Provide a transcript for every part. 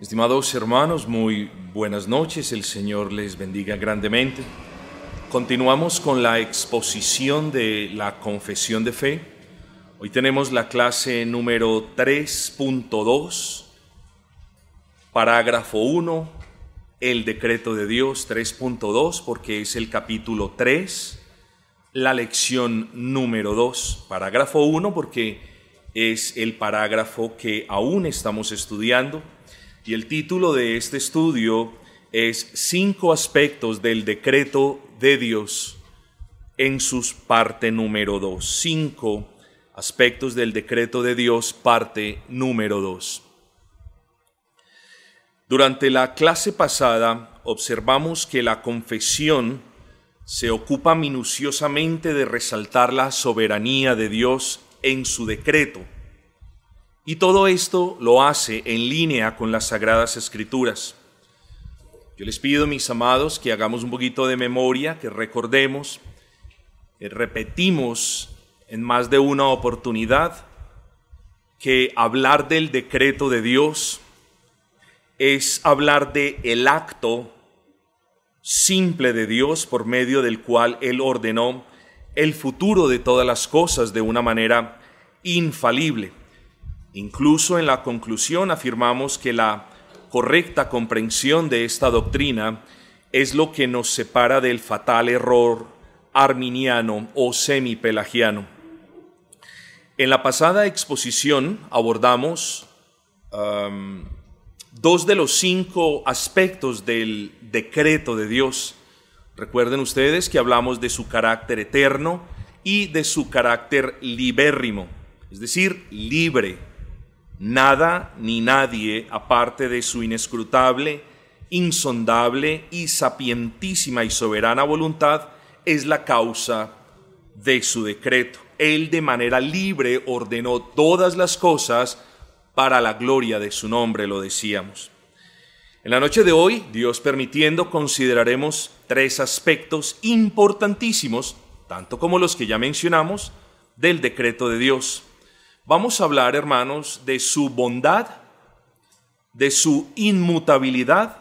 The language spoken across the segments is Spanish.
Estimados hermanos, muy buenas noches, el Señor les bendiga grandemente. Continuamos con la exposición de la confesión de fe. Hoy tenemos la clase número 3.2, parágrafo 1, el decreto de Dios 3.2, porque es el capítulo 3, la lección número 2, parágrafo 1, porque es el parágrafo que aún estamos estudiando y el título de este estudio es Cinco aspectos del decreto de Dios en sus parte número dos. Cinco aspectos del decreto de Dios parte número dos. Durante la clase pasada observamos que la confesión se ocupa minuciosamente de resaltar la soberanía de Dios en su decreto y todo esto lo hace en línea con las sagradas escrituras. Yo les pido, mis amados, que hagamos un poquito de memoria, que recordemos, que repetimos en más de una oportunidad que hablar del decreto de Dios es hablar de el acto simple de Dios por medio del cual Él ordenó el futuro de todas las cosas de una manera infalible. Incluso en la conclusión afirmamos que la correcta comprensión de esta doctrina es lo que nos separa del fatal error arminiano o semipelagiano. En la pasada exposición abordamos um, dos de los cinco aspectos del decreto de Dios. Recuerden ustedes que hablamos de su carácter eterno y de su carácter libérrimo, es decir, libre Nada ni nadie, aparte de su inescrutable, insondable y sapientísima y soberana voluntad, es la causa de su decreto. Él de manera libre ordenó todas las cosas para la gloria de su nombre, lo decíamos. En la noche de hoy, Dios permitiendo, consideraremos tres aspectos importantísimos, tanto como los que ya mencionamos, del decreto de Dios. Vamos a hablar, hermanos, de su bondad, de su inmutabilidad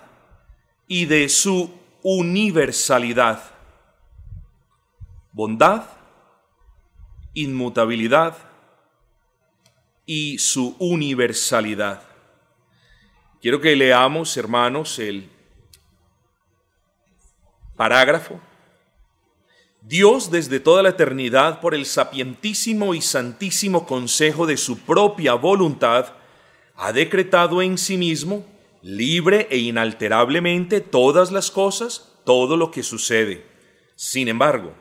y de su universalidad. Bondad, inmutabilidad y su universalidad. Quiero que leamos, hermanos, el parágrafo Dios desde toda la eternidad, por el sapientísimo y santísimo consejo de su propia voluntad, ha decretado en sí mismo, libre e inalterablemente, todas las cosas, todo lo que sucede. Sin embargo,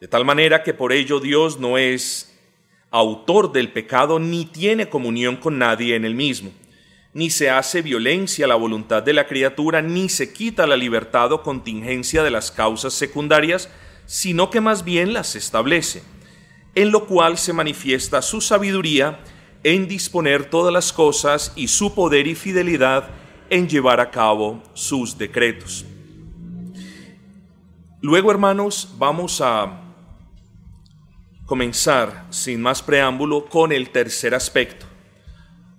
de tal manera que por ello Dios no es autor del pecado ni tiene comunión con nadie en el mismo, ni se hace violencia a la voluntad de la criatura, ni se quita la libertad o contingencia de las causas secundarias, sino que más bien las establece, en lo cual se manifiesta su sabiduría en disponer todas las cosas y su poder y fidelidad en llevar a cabo sus decretos. Luego, hermanos, vamos a comenzar, sin más preámbulo, con el tercer aspecto.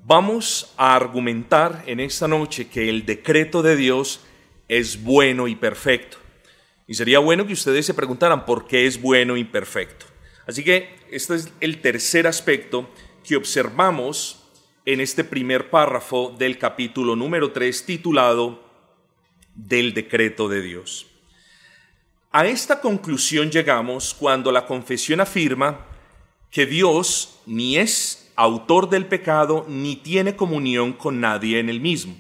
Vamos a argumentar en esta noche que el decreto de Dios es bueno y perfecto. Y sería bueno que ustedes se preguntaran por qué es bueno y perfecto. Así que este es el tercer aspecto que observamos en este primer párrafo del capítulo número 3 titulado Del decreto de Dios. A esta conclusión llegamos cuando la confesión afirma que Dios ni es autor del pecado ni tiene comunión con nadie en el mismo.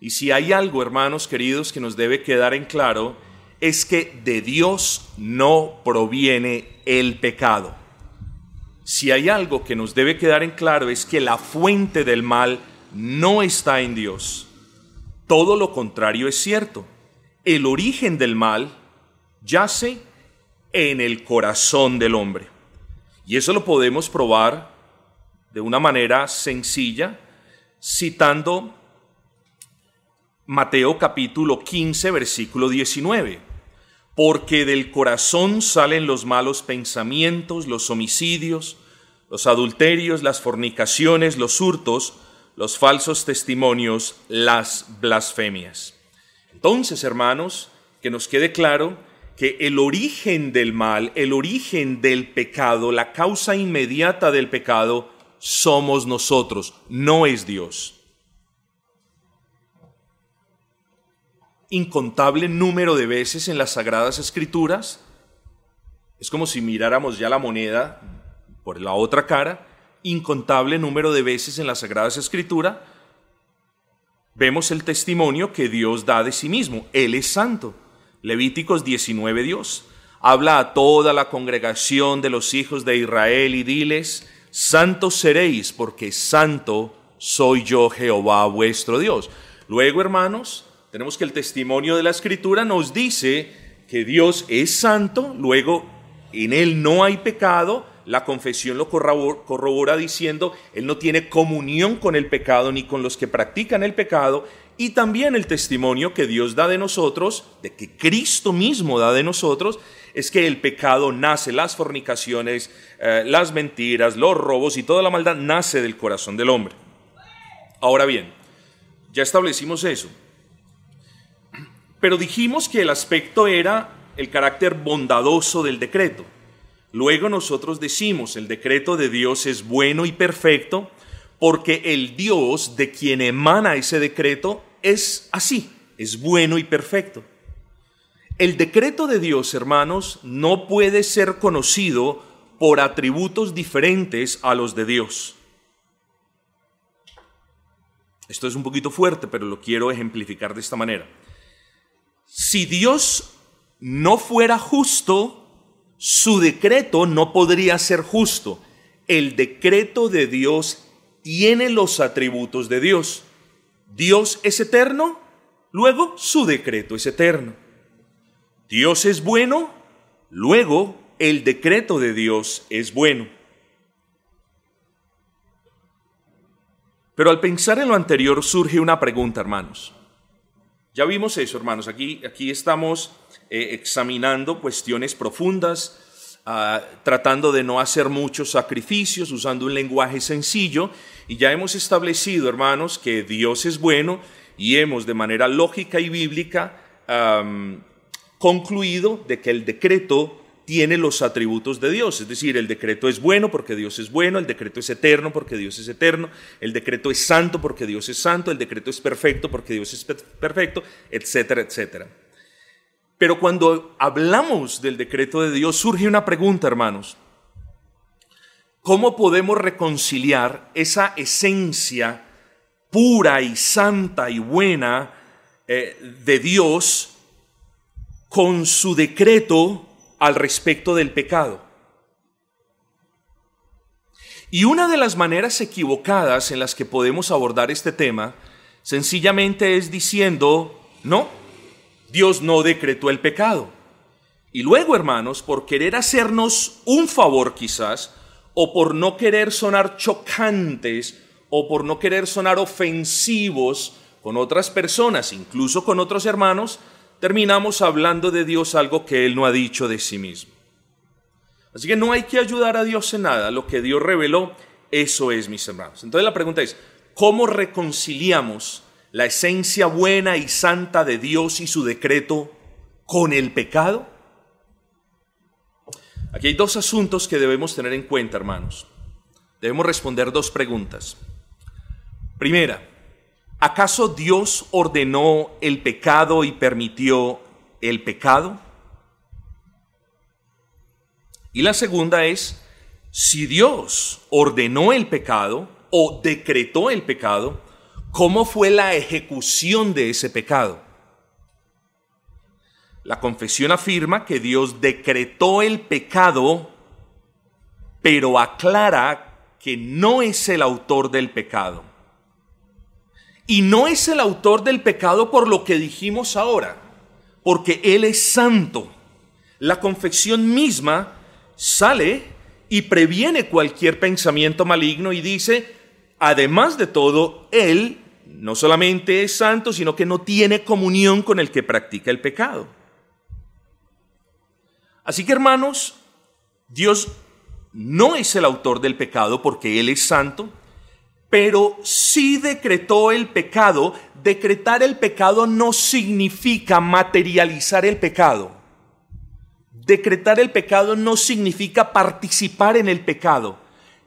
Y si hay algo, hermanos queridos, que nos debe quedar en claro, es que de Dios no proviene el pecado. Si hay algo que nos debe quedar en claro es que la fuente del mal no está en Dios. Todo lo contrario es cierto. El origen del mal yace en el corazón del hombre. Y eso lo podemos probar de una manera sencilla citando Mateo capítulo 15 versículo 19 porque del corazón salen los malos pensamientos, los homicidios, los adulterios, las fornicaciones, los hurtos, los falsos testimonios, las blasfemias. Entonces, hermanos, que nos quede claro que el origen del mal, el origen del pecado, la causa inmediata del pecado, somos nosotros, no es Dios. Incontable número de veces en las Sagradas Escrituras, es como si miráramos ya la moneda por la otra cara, incontable número de veces en las Sagradas Escrituras, vemos el testimonio que Dios da de sí mismo. Él es santo. Levíticos 19 Dios. Habla a toda la congregación de los hijos de Israel y diles, santos seréis porque santo soy yo Jehová vuestro Dios. Luego, hermanos, tenemos que el testimonio de la escritura nos dice que Dios es santo, luego en él no hay pecado, la confesión lo corrobora diciendo, Él no tiene comunión con el pecado ni con los que practican el pecado, y también el testimonio que Dios da de nosotros, de que Cristo mismo da de nosotros, es que el pecado nace, las fornicaciones, eh, las mentiras, los robos y toda la maldad nace del corazón del hombre. Ahora bien, ya establecimos eso. Pero dijimos que el aspecto era el carácter bondadoso del decreto. Luego nosotros decimos, el decreto de Dios es bueno y perfecto porque el Dios de quien emana ese decreto es así, es bueno y perfecto. El decreto de Dios, hermanos, no puede ser conocido por atributos diferentes a los de Dios. Esto es un poquito fuerte, pero lo quiero ejemplificar de esta manera. Si Dios no fuera justo, su decreto no podría ser justo. El decreto de Dios tiene los atributos de Dios. Dios es eterno, luego su decreto es eterno. Dios es bueno, luego el decreto de Dios es bueno. Pero al pensar en lo anterior surge una pregunta, hermanos. Ya vimos eso, hermanos. Aquí, aquí estamos eh, examinando cuestiones profundas, ah, tratando de no hacer muchos sacrificios, usando un lenguaje sencillo. Y ya hemos establecido, hermanos, que Dios es bueno y hemos de manera lógica y bíblica concluido de que el decreto tiene los atributos de Dios. Es decir, el decreto es bueno porque Dios es bueno, el decreto es eterno porque Dios es eterno, el decreto es santo porque Dios es santo, el decreto es perfecto porque Dios es perfecto, etcétera, etcétera. Pero cuando hablamos del decreto de Dios surge una pregunta, hermanos. ¿Cómo podemos reconciliar esa esencia pura y santa y buena eh, de Dios con su decreto al respecto del pecado. Y una de las maneras equivocadas en las que podemos abordar este tema sencillamente es diciendo, no, Dios no decretó el pecado. Y luego, hermanos, por querer hacernos un favor quizás, o por no querer sonar chocantes, o por no querer sonar ofensivos con otras personas, incluso con otros hermanos, terminamos hablando de Dios algo que Él no ha dicho de sí mismo. Así que no hay que ayudar a Dios en nada. Lo que Dios reveló, eso es, mis hermanos. Entonces la pregunta es, ¿cómo reconciliamos la esencia buena y santa de Dios y su decreto con el pecado? Aquí hay dos asuntos que debemos tener en cuenta, hermanos. Debemos responder dos preguntas. Primera, ¿Acaso Dios ordenó el pecado y permitió el pecado? Y la segunda es, si Dios ordenó el pecado o decretó el pecado, ¿cómo fue la ejecución de ese pecado? La confesión afirma que Dios decretó el pecado, pero aclara que no es el autor del pecado. Y no es el autor del pecado por lo que dijimos ahora, porque Él es santo. La confesión misma sale y previene cualquier pensamiento maligno y dice, además de todo, Él no solamente es santo, sino que no tiene comunión con el que practica el pecado. Así que hermanos, Dios no es el autor del pecado porque Él es santo, pero sí decretó el pecado. Decretar el pecado no significa materializar el pecado. Decretar el pecado no significa participar en el pecado.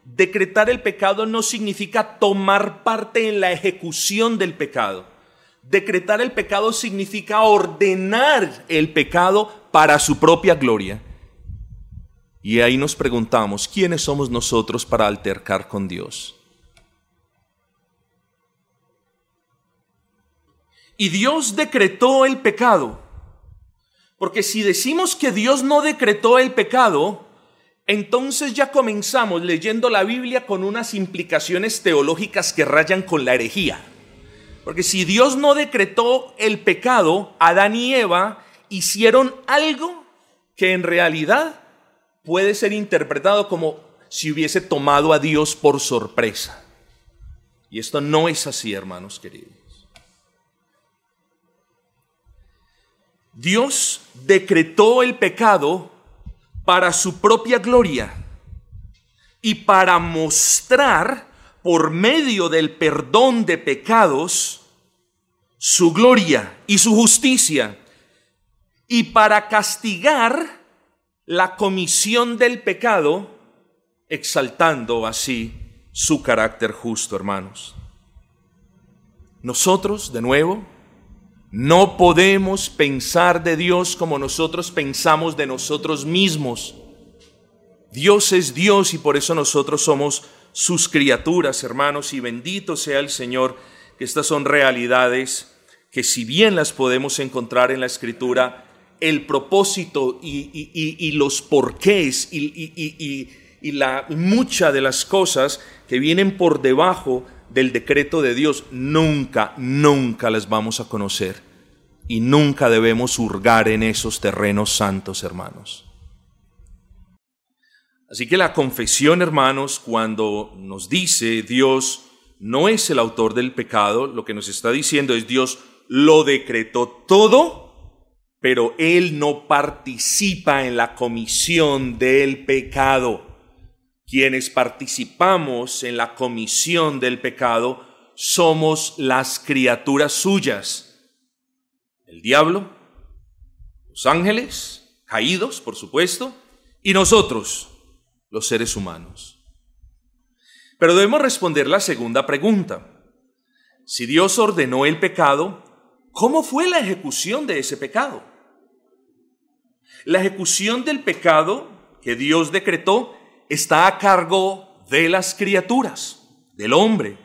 Decretar el pecado no significa tomar parte en la ejecución del pecado. Decretar el pecado significa ordenar el pecado para su propia gloria. Y ahí nos preguntamos, ¿quiénes somos nosotros para altercar con Dios? Y Dios decretó el pecado. Porque si decimos que Dios no decretó el pecado, entonces ya comenzamos leyendo la Biblia con unas implicaciones teológicas que rayan con la herejía. Porque si Dios no decretó el pecado, Adán y Eva hicieron algo que en realidad puede ser interpretado como si hubiese tomado a Dios por sorpresa. Y esto no es así, hermanos queridos. Dios decretó el pecado para su propia gloria y para mostrar por medio del perdón de pecados su gloria y su justicia y para castigar la comisión del pecado, exaltando así su carácter justo, hermanos. Nosotros, de nuevo, no podemos pensar de Dios como nosotros pensamos de nosotros mismos. Dios es Dios y por eso nosotros somos sus criaturas, hermanos, y bendito sea el Señor, que estas son realidades que si bien las podemos encontrar en la Escritura, el propósito y, los porqués y, la mucha de las cosas que vienen por debajo del decreto de Dios, nunca, nunca las vamos a conocer. Y nunca debemos hurgar en esos terrenos santos, hermanos. Así que la confesión, hermanos, cuando nos dice Dios no es el autor del pecado, lo que nos está diciendo es Dios lo decretó todo, pero Él no participa en la comisión del pecado. Quienes participamos en la comisión del pecado somos las criaturas suyas. El diablo, los ángeles, caídos, por supuesto, y nosotros, los seres humanos. Pero debemos responder la segunda pregunta. Si Dios ordenó el pecado, ¿cómo fue la ejecución de ese pecado? La ejecución del pecado que Dios decretó está a cargo de las criaturas, del hombre,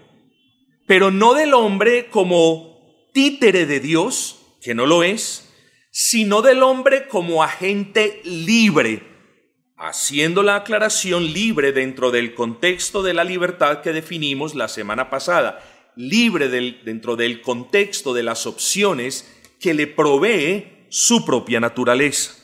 pero no del hombre como títere de Dios, que no lo es, sino del hombre como agente libre, haciendo la aclaración libre dentro del contexto de la libertad que definimos la semana pasada, libre dentro del contexto de las opciones que le provee su propia naturaleza.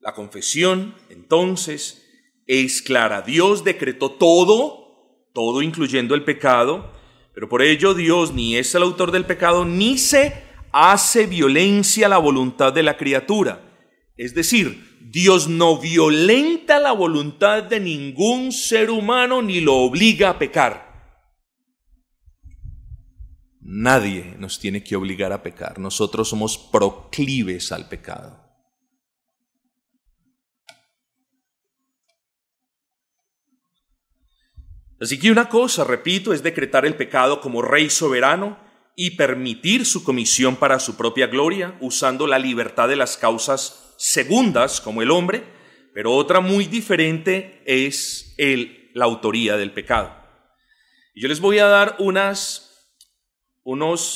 La confesión, entonces, es clara. Dios decretó todo, todo incluyendo el pecado, pero por ello Dios ni es el autor del pecado, ni se hace violencia a la voluntad de la criatura. Es decir, Dios no violenta la voluntad de ningún ser humano ni lo obliga a pecar. Nadie nos tiene que obligar a pecar. Nosotros somos proclives al pecado. Así que una cosa, repito, es decretar el pecado como rey soberano y permitir su comisión para su propia gloria, usando la libertad de las causas segundas como el hombre, pero otra muy diferente es la autoría del pecado. Yo les voy a dar unos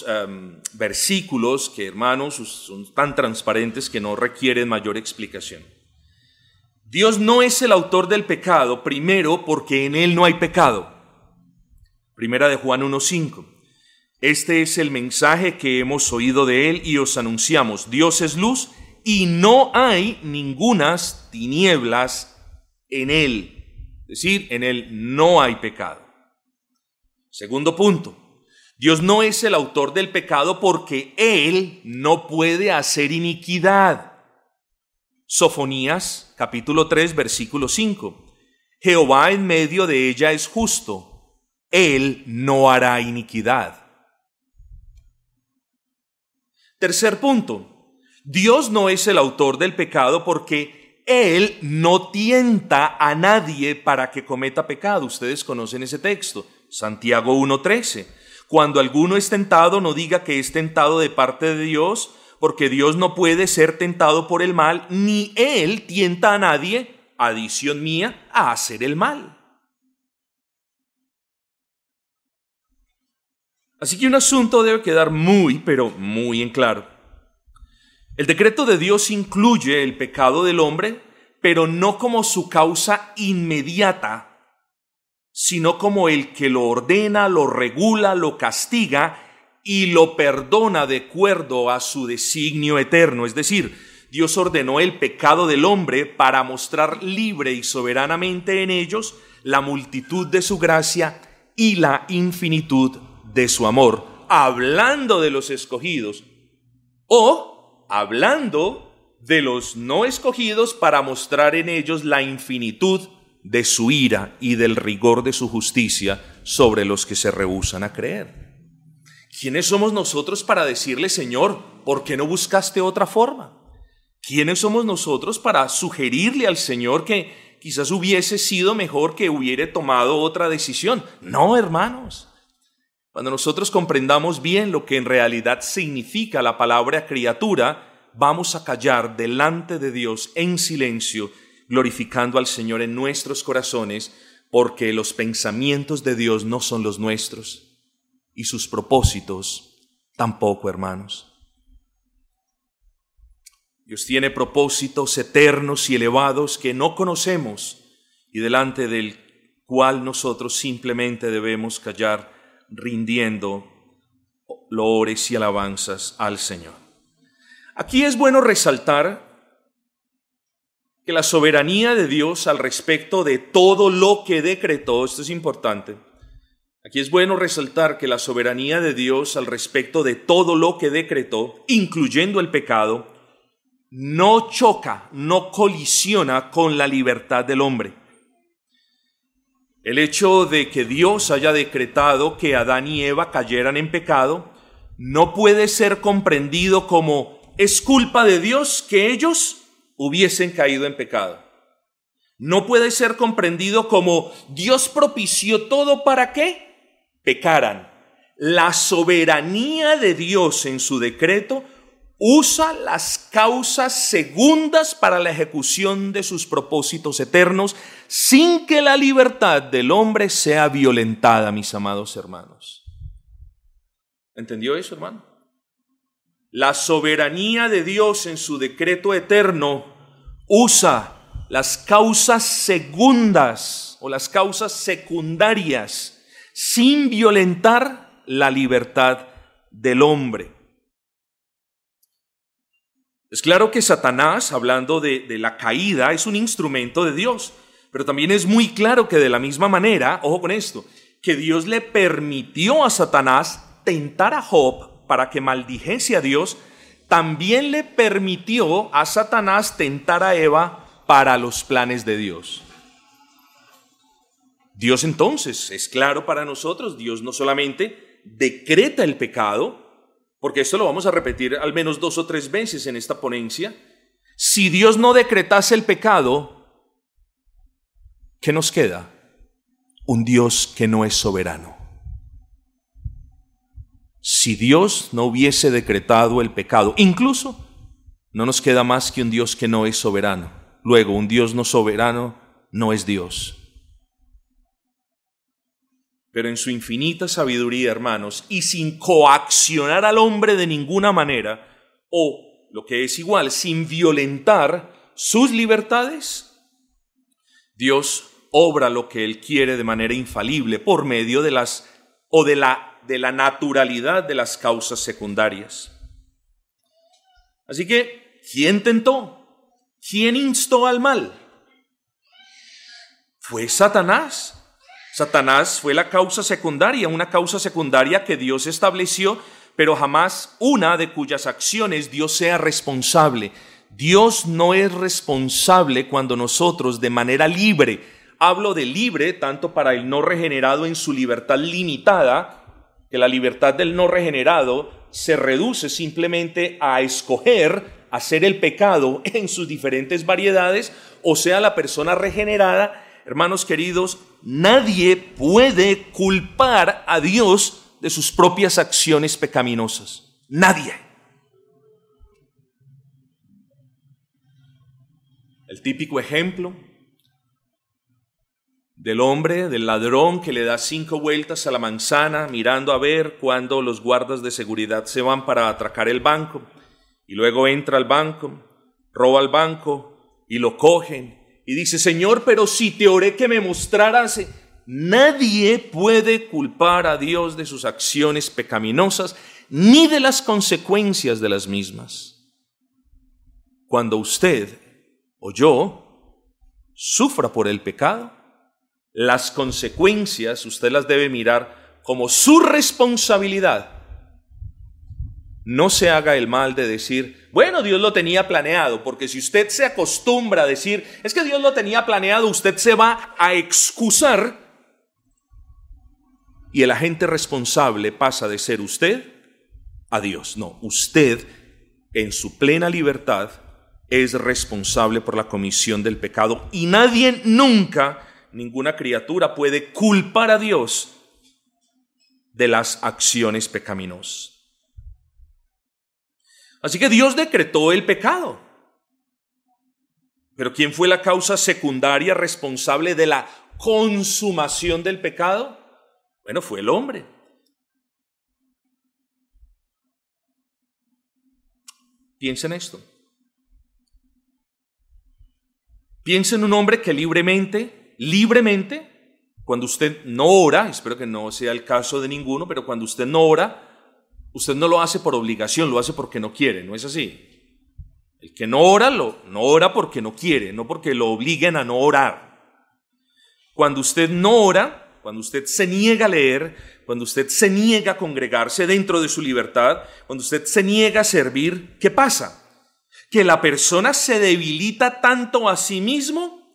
em, versículos que, hermanos, son tan transparentes que no requieren mayor explicación. Dios no es el autor del pecado, primero porque en Él no hay pecado. Primera de Juan 1.5. Este es el mensaje que hemos oído de Él y os anunciamos. Dios es luz y no hay ningunas tinieblas en Él. Es decir, en Él no hay pecado. Segundo punto. Dios no es el autor del pecado porque Él no puede hacer iniquidad. Sofonías capítulo 3 versículo 5. Jehová en medio de ella es justo. Él no hará iniquidad. Tercer punto, Dios no es el autor del pecado porque Él no tienta a nadie para que cometa pecado. Ustedes conocen ese texto, Santiago 1.13. Cuando alguno es tentado, no diga que es tentado de parte de Dios, porque Dios no puede ser tentado por el mal, ni Él tienta a nadie, adición mía, a hacer el mal. Así que un asunto debe quedar muy, pero muy en claro. El decreto de Dios incluye el pecado del hombre, pero no como su causa inmediata, sino como el que lo ordena, lo regula, lo castiga y lo perdona de acuerdo a su designio eterno. Es decir, Dios ordenó el pecado del hombre para mostrar libre y soberanamente en ellos la multitud de su gracia y la infinitud de su amor, hablando de los escogidos o hablando de los no escogidos para mostrar en ellos la infinitud de su ira y del rigor de su justicia sobre los que se rehusan a creer. ¿Quiénes somos nosotros para decirle, Señor, ¿por qué no buscaste otra forma? ¿Quiénes somos nosotros para sugerirle al Señor que quizás hubiese sido mejor que hubiera tomado otra decisión? No, hermanos. Cuando nosotros comprendamos bien lo que en realidad significa la palabra criatura, vamos a callar delante de Dios en silencio, glorificando al Señor en nuestros corazones, porque los pensamientos de Dios no son los nuestros y sus propósitos tampoco, hermanos. Dios tiene propósitos eternos y elevados que no conocemos y delante del cual nosotros simplemente debemos callar rindiendo lores y alabanzas al Señor. Aquí es bueno resaltar que la soberanía de Dios al respecto de todo lo que decretó, esto es importante, aquí es bueno resaltar que la soberanía de Dios al respecto de todo lo que decretó, incluyendo el pecado, no choca, no colisiona con la libertad del hombre. El hecho de que Dios haya decretado que Adán y Eva cayeran en pecado no puede ser comprendido como es culpa de Dios que ellos hubiesen caído en pecado. No puede ser comprendido como Dios propició todo para que pecaran. La soberanía de Dios en su decreto usa las causas segundas para la ejecución de sus propósitos eternos sin que la libertad del hombre sea violentada, mis amados hermanos. ¿Entendió eso, hermano? La soberanía de Dios en su decreto eterno usa las causas segundas o las causas secundarias sin violentar la libertad del hombre. Es claro que Satanás, hablando de, la caída, es un instrumento de Dios, pero también es muy claro que de la misma manera, ojo con esto, que Dios le permitió a Satanás tentar a Job para que maldijese a Dios, también le permitió a Satanás tentar a Eva para los planes de Dios. Dios entonces, es claro para nosotros, Dios no solamente decreta el pecado, porque esto lo vamos a repetir al menos dos o tres veces en esta ponencia, si Dios no decretase el pecado, ¿qué nos queda? Un Dios que no es soberano. Si Dios no hubiese decretado el pecado, incluso no nos queda más que un Dios que no es soberano. Luego, un Dios no soberano no es Dios pero en su infinita sabiduría, hermanos, y sin coaccionar al hombre de ninguna manera, o lo que es igual, sin violentar sus libertades, Dios obra lo que Él quiere de manera infalible por medio de las o de la, de la naturalidad de las causas secundarias. Así que, ¿quién tentó? ¿Quién instó al mal? Fue Satanás. Satanás fue la causa secundaria, una causa secundaria que Dios estableció, pero jamás una de cuyas acciones Dios sea responsable. Dios no es responsable cuando nosotros de manera libre hablo de libre tanto para el no regenerado en su libertad limitada, que la libertad del no regenerado se reduce simplemente a escoger hacer el pecado en sus diferentes variedades, o sea, la persona regenerada, hermanos queridos, nadie puede culpar a Dios de sus propias acciones pecaminosas. Nadie. El típico ejemplo del hombre, del ladrón que le da cinco vueltas a la manzana mirando a ver cuándo los guardas de seguridad se van para atracar el banco y luego entra al banco, roba al banco y lo cogen y dice, Señor, pero si te oré que me mostraras, nadie puede culpar a Dios de sus acciones pecaminosas ni de las consecuencias de las mismas. Cuando usted o yo sufra por el pecado, las consecuencias usted las debe mirar como su responsabilidad no se haga el mal de decir, bueno, Dios lo tenía planeado, porque si usted se acostumbra a decir, es que Dios lo tenía planeado, usted se va a excusar y el agente responsable pasa de ser usted a Dios. No, usted en su plena libertad es responsable por la comisión del pecado y nadie nunca, ninguna criatura puede culpar a Dios de las acciones pecaminosas. Así que Dios decretó el pecado. Pero ¿quién fue la causa secundaria responsable de la consumación del pecado? Bueno, fue el hombre. Piensa en esto. Piensa en un hombre que libremente, libremente, cuando usted no ora, espero que no sea el caso de ninguno, pero cuando usted no ora, Usted no lo hace por obligación, lo hace porque no quiere, ¿no es así? El que no ora, lo, no ora porque no quiere, no porque lo obliguen a no orar. Cuando usted no ora, cuando usted se niega a leer, cuando usted se niega a congregarse dentro de su libertad, cuando usted se niega a servir, ¿qué pasa? Que la persona se debilita tanto a sí mismo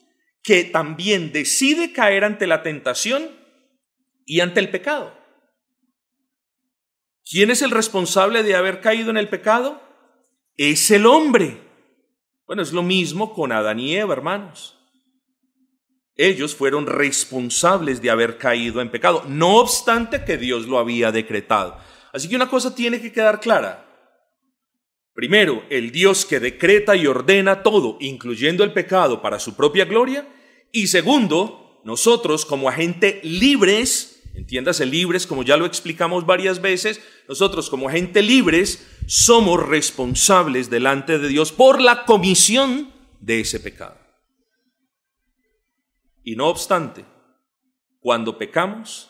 que también decide caer ante la tentación y ante el pecado. ¿Quién es el responsable de haber caído en el pecado? Es el hombre. Bueno, es lo mismo con Adán y Eva, hermanos. Ellos fueron responsables de haber caído en pecado, no obstante que Dios lo había decretado. Así que una cosa tiene que quedar clara. Primero, el Dios que decreta y ordena todo, incluyendo el pecado, para su propia gloria. Y segundo, nosotros como agentes libres entiéndase libres, como ya lo explicamos varias veces, nosotros como gente libres somos responsables delante de Dios por la comisión de ese pecado. Y no obstante, cuando pecamos,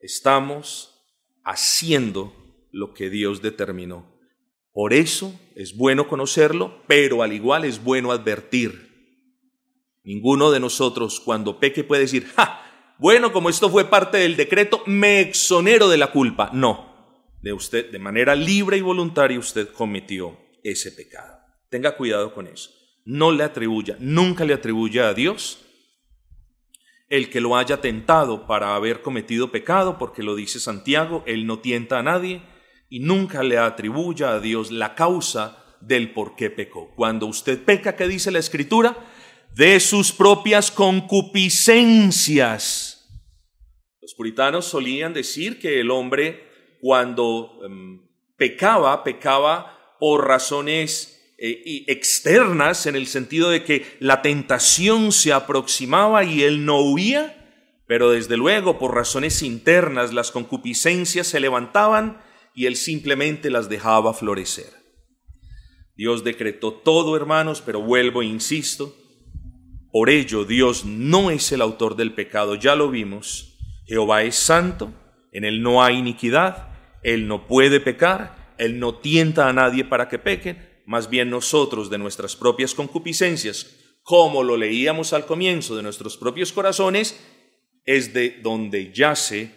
estamos haciendo lo que Dios determinó. Por eso es bueno conocerlo, pero al igual es bueno advertir. Ninguno de nosotros cuando peque puede decir, ¡ja! Bueno, como esto fue parte del decreto, me exonero de la culpa. No, de usted, de manera libre y voluntaria, usted cometió ese pecado. Tenga cuidado con eso. No le atribuya, nunca le atribuya a Dios el que lo haya tentado para haber cometido pecado, porque lo dice Santiago, Él no tienta a nadie, y nunca le atribuya a Dios la causa del por qué pecó. Cuando usted peca, ¿qué dice la Escritura? de sus propias concupiscencias. Los puritanos solían decir que el hombre cuando em, pecaba, pecaba por razones eh, externas, en el sentido de que la tentación se aproximaba y él no huía, pero desde luego por razones internas las concupiscencias se levantaban y él simplemente las dejaba florecer. Dios decretó todo, hermanos, pero vuelvo e insisto, por ello Dios no es el autor del pecado, ya lo vimos. Jehová es santo, en él no hay iniquidad, él no puede pecar, él no tienta a nadie para que pequen, más bien nosotros de nuestras propias concupiscencias, como lo leíamos al comienzo de nuestros propios corazones, es de donde yace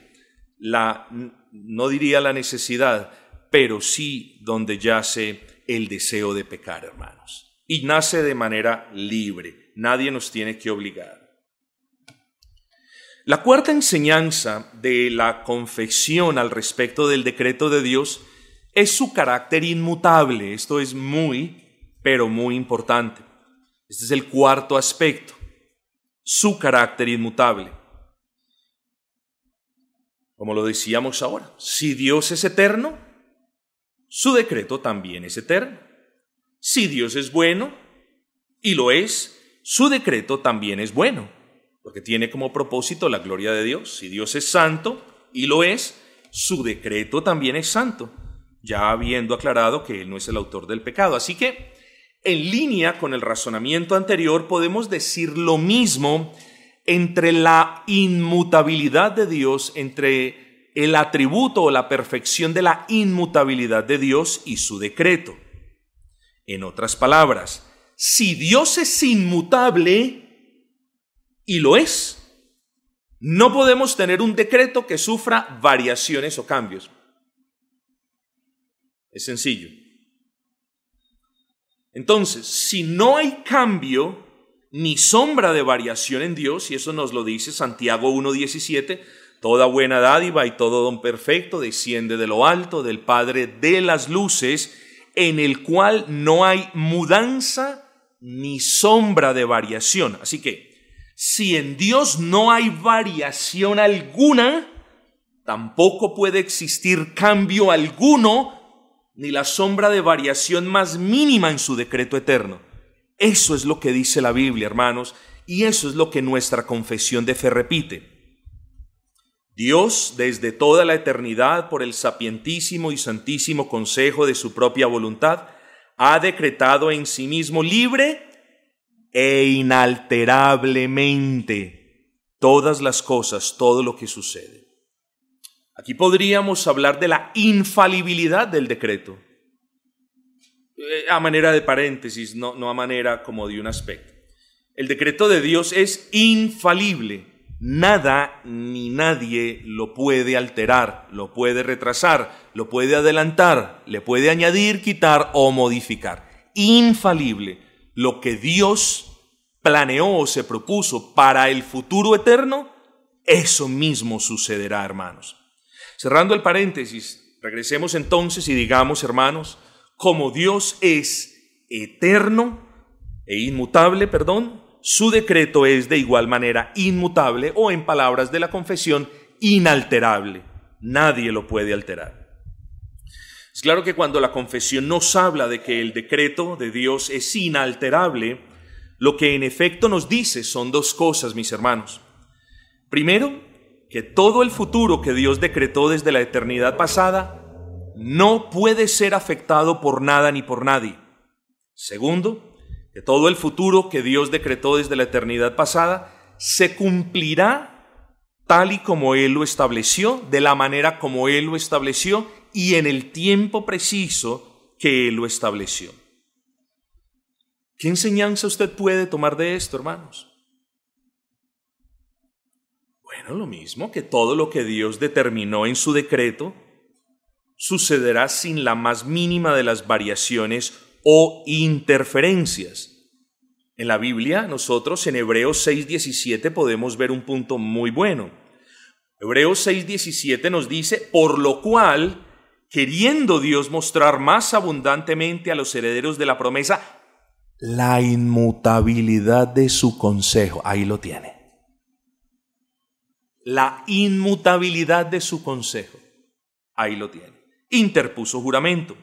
la, no diría la necesidad, pero sí donde yace el deseo de pecar, hermanos. Y nace de manera libre nadie nos tiene que obligar. La cuarta enseñanza de la confesión al respecto del decreto de Dios es su carácter inmutable. Esto es muy, pero muy importante. Este es el cuarto aspecto, su carácter inmutable. Como lo decíamos ahora, si Dios es eterno, su decreto también es eterno. Si Dios es bueno, y lo es, su decreto también es bueno, porque tiene como propósito la gloria de Dios. Si Dios es santo, y lo es, su decreto también es santo, ya habiendo aclarado que Él no es el autor del pecado. Así que, en línea con el razonamiento anterior, podemos decir lo mismo entre la inmutabilidad de Dios, entre el atributo o la perfección de la inmutabilidad de Dios y su decreto. En otras palabras, si Dios es inmutable, y lo es, no podemos tener un decreto que sufra variaciones o cambios. Es sencillo. Entonces, si no hay cambio ni sombra de variación en Dios, y eso nos lo dice Santiago 1.17, toda buena dádiva y todo don perfecto desciende de lo alto, del Padre de las luces, en el cual no hay mudanza ni sombra de variación. Así que, si en Dios no hay variación alguna, tampoco puede existir cambio alguno, ni la sombra de variación más mínima en su decreto eterno. Eso es lo que dice la Biblia, hermanos, y eso es lo que nuestra confesión de fe repite. Dios, desde toda la eternidad, por el sapientísimo y santísimo consejo de su propia voluntad, ha decretado en sí mismo libre e inalterablemente todas las cosas, todo lo que sucede. Aquí podríamos hablar de la infalibilidad del decreto, eh, a manera de paréntesis, no, no a manera como de un aspecto. El decreto de Dios es infalible. Nada ni nadie lo puede alterar, lo puede retrasar, lo puede adelantar, le puede añadir, quitar o modificar. Infalible. Lo que Dios planeó o se propuso para el futuro eterno, eso mismo sucederá, hermanos. Cerrando el paréntesis, regresemos entonces y digamos, hermanos, como Dios es eterno e inmutable, perdón, su decreto es de igual manera inmutable o en palabras de la confesión, inalterable. Nadie lo puede alterar. Es claro que cuando la confesión nos habla de que el decreto de Dios es inalterable, lo que en efecto nos dice son dos cosas, mis hermanos. Primero, que todo el futuro que Dios decretó desde la eternidad pasada no puede ser afectado por nada ni por nadie. Segundo, que todo el futuro que Dios decretó desde la eternidad pasada se cumplirá tal y como Él lo estableció, de la manera como Él lo estableció y en el tiempo preciso que Él lo estableció. ¿Qué enseñanza usted puede tomar de esto, hermanos? Bueno, lo mismo que todo lo que Dios determinó en su decreto sucederá sin la más mínima de las variaciones o interferencias. En la Biblia, nosotros en Hebreos 6:17 podemos ver un punto muy bueno. Hebreos 6:17 nos dice, por lo cual, queriendo Dios mostrar más abundantemente a los herederos de la promesa la inmutabilidad de su consejo, ahí lo tiene. La inmutabilidad de su consejo, ahí lo tiene. Interpuso juramento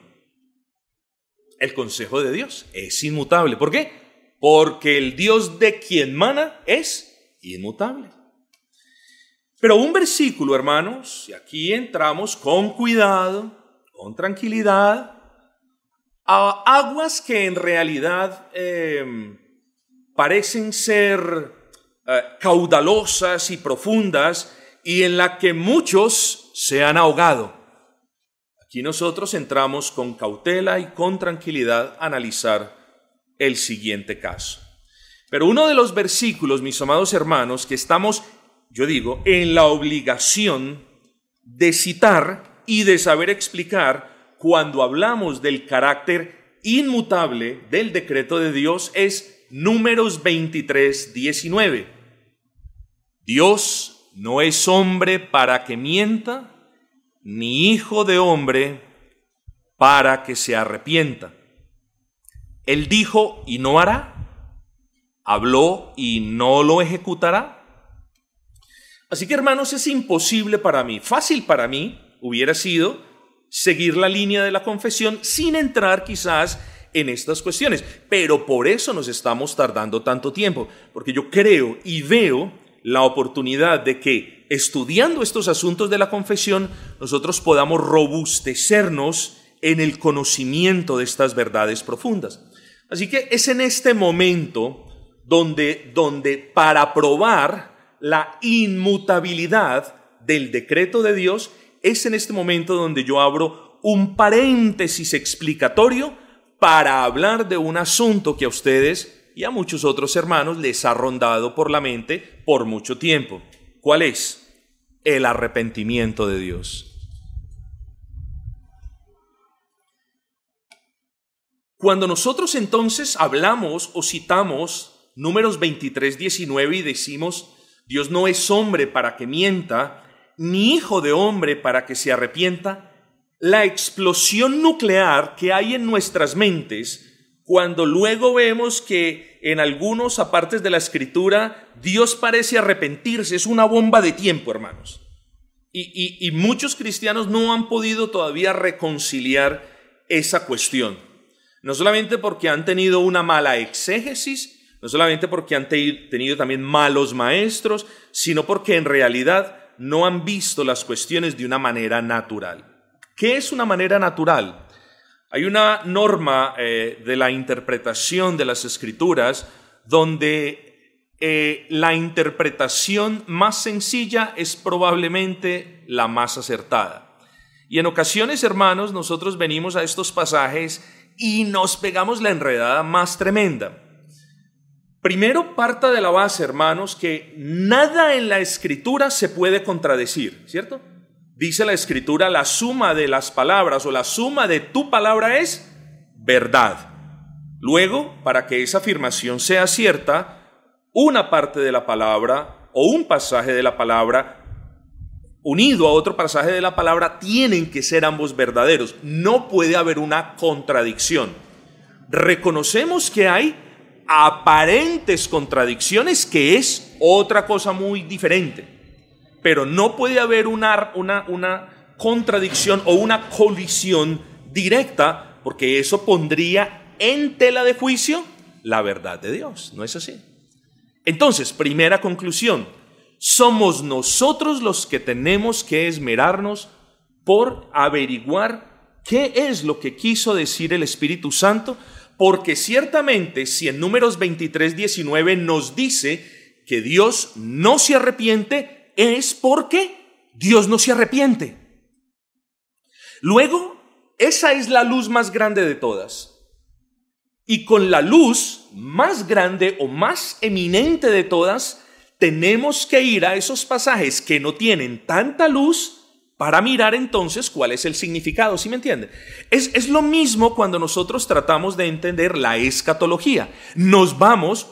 el consejo de Dios es inmutable. ¿Por qué? Porque el Dios de quien mana es inmutable. Pero un versículo, hermanos, y aquí entramos con cuidado, con tranquilidad, a aguas que en realidad em, parecen ser eh, caudalosas y profundas y en la que muchos se han ahogado. Aquí nosotros entramos con cautela y con tranquilidad a analizar el siguiente caso. Pero uno de los versículos, mis amados hermanos, que estamos, yo digo, en la obligación de citar y de saber explicar cuando hablamos del carácter inmutable del decreto de Dios es números 23, 19. Dios no es hombre para que mienta, ni hijo de hombre para que se arrepienta. Él dijo y no hará, habló y no lo ejecutará. Así que hermanos, es imposible para mí, fácil para mí hubiera sido seguir la línea de la confesión sin entrar quizás en estas cuestiones. Pero por eso nos estamos tardando tanto tiempo, porque yo creo y veo la oportunidad de que estudiando estos asuntos de la confesión nosotros podamos robustecernos en el conocimiento de estas verdades profundas. Así que es en este momento donde, donde para probar la inmutabilidad del decreto de Dios, es en este momento donde yo abro un paréntesis explicatorio para hablar de un asunto que a ustedes y a muchos otros hermanos les ha rondado por la mente por mucho tiempo. ¿Cuál es? El arrepentimiento de Dios. Cuando nosotros entonces hablamos o citamos números 23, 19 y decimos, Dios no es hombre para que mienta, ni hijo de hombre para que se arrepienta, la explosión nuclear que hay en nuestras mentes cuando luego vemos que en algunos apartes de la escritura Dios parece arrepentirse, es una bomba de tiempo, hermanos. Y, y, muchos cristianos no han podido todavía reconciliar esa cuestión. No solamente porque han tenido una mala exégesis, no solamente porque han tenido también malos maestros, sino porque en realidad no han visto las cuestiones de una manera natural. ¿Qué es una manera natural? Hay una norma eh, de la interpretación de las escrituras donde eh, la interpretación más sencilla es probablemente la más acertada. Y en ocasiones, hermanos, nosotros venimos a estos pasajes y nos pegamos la enredada más tremenda. Primero parta de la base, hermanos, que nada en la escritura se puede contradecir, ¿cierto? Dice la escritura, la suma de las palabras o la suma de tu palabra es verdad. Luego, para que esa afirmación sea cierta, una parte de la palabra o un pasaje de la palabra unido a otro pasaje de la palabra tienen que ser ambos verdaderos. No puede haber una contradicción. Reconocemos que hay aparentes contradicciones, que es otra cosa muy diferente pero no puede haber una, una, una contradicción o una colisión directa, porque eso pondría en tela de juicio la verdad de Dios. ¿No es así? Entonces, primera conclusión, somos nosotros los que tenemos que esmerarnos por averiguar qué es lo que quiso decir el Espíritu Santo, porque ciertamente si en números 23, 19 nos dice que Dios no se arrepiente, es porque Dios no se arrepiente. Luego, esa es la luz más grande de todas. Y con la luz más grande o más eminente de todas, tenemos que ir a esos pasajes que no tienen tanta luz para mirar entonces cuál es el significado, ¿sí me entiende? Es, es lo mismo cuando nosotros tratamos de entender la escatología. Nos vamos,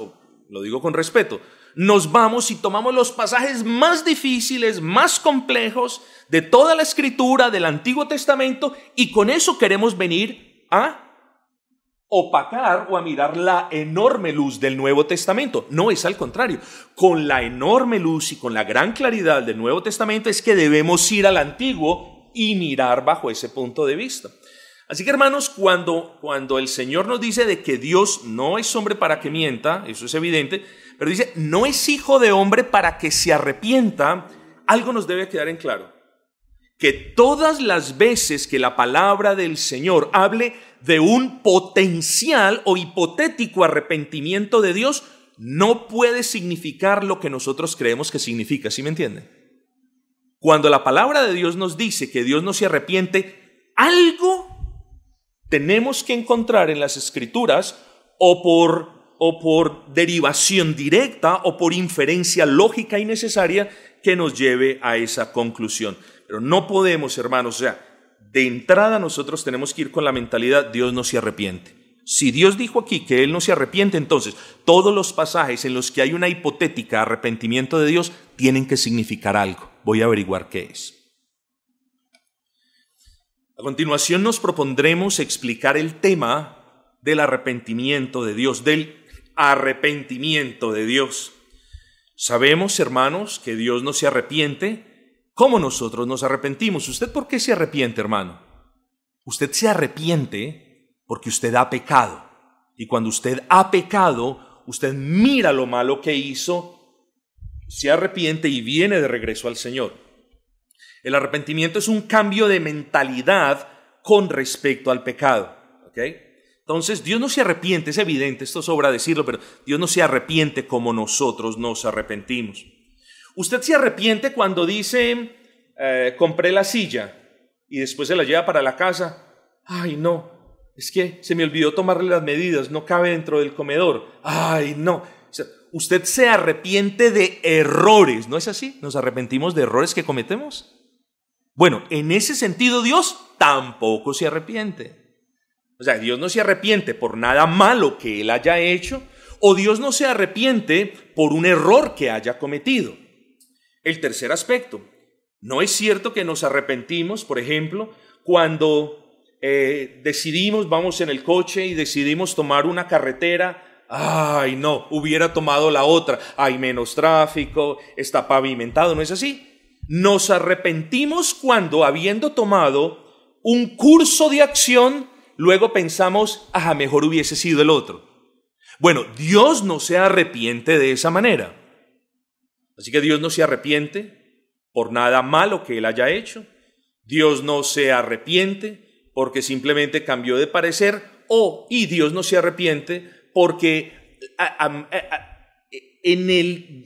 lo digo con respeto, nos vamos y tomamos los pasajes más difíciles, más complejos de toda la escritura del Antiguo Testamento y con eso queremos venir a opacar o a mirar la enorme luz del Nuevo Testamento. No es al contrario. Con la enorme luz y con la gran claridad del Nuevo Testamento es que debemos ir al Antiguo y mirar bajo ese punto de vista. Así que hermanos, cuando, cuando el Señor nos dice de que Dios no es hombre para que mienta, eso es evidente, pero dice, no es hijo de hombre para que se arrepienta, algo nos debe quedar en claro. Que todas las veces que la palabra del Señor hable de un potencial o hipotético arrepentimiento de Dios, no puede significar lo que nosotros creemos que significa, ¿sí me entiende? Cuando la palabra de Dios nos dice que Dios no se arrepiente, algo tenemos que encontrar en las escrituras o por o por derivación directa o por inferencia lógica y necesaria que nos lleve a esa conclusión. Pero no podemos, hermanos, o sea, de entrada nosotros tenemos que ir con la mentalidad, Dios no se arrepiente. Si Dios dijo aquí que Él no se arrepiente, entonces todos los pasajes en los que hay una hipotética arrepentimiento de Dios tienen que significar algo. Voy a averiguar qué es. A continuación nos propondremos explicar el tema del arrepentimiento de Dios, del arrepentimiento de Dios. Sabemos, hermanos, que Dios no se arrepiente como nosotros nos arrepentimos. ¿Usted por qué se arrepiente, hermano? Usted se arrepiente porque usted ha pecado. Y cuando usted ha pecado, usted mira lo malo que hizo, se arrepiente y viene de regreso al Señor. El arrepentimiento es un cambio de mentalidad con respecto al pecado. Entonces, Dios no se arrepiente, es evidente, esto sobra decirlo, pero Dios no se arrepiente como nosotros nos arrepentimos. Usted se arrepiente cuando dice, eh, compré la silla y después se la lleva para la casa. Ay, no, es que se me olvidó tomarle las medidas, no cabe dentro del comedor. Ay, no. usted se arrepiente de errores, ¿no es así? ¿Nos arrepentimos de errores que cometemos? Bueno, en ese sentido Dios tampoco se arrepiente. O sea, Dios no se arrepiente por nada malo que Él haya hecho o Dios no se arrepiente por un error que haya cometido. El tercer aspecto, no es cierto que nos arrepentimos, por ejemplo, cuando eh, decidimos, vamos en el coche y decidimos tomar una carretera, ay no, hubiera tomado la otra, hay menos tráfico, está pavimentado, ¿no es así? Nos arrepentimos cuando, habiendo tomado un curso de acción, luego pensamos, ah, mejor hubiese sido el otro. Bueno, Dios no se arrepiente de esa manera. Así que Dios no se arrepiente por nada malo que Él haya hecho. Dios no se arrepiente porque simplemente cambió de parecer o, y Dios no se arrepiente porque en el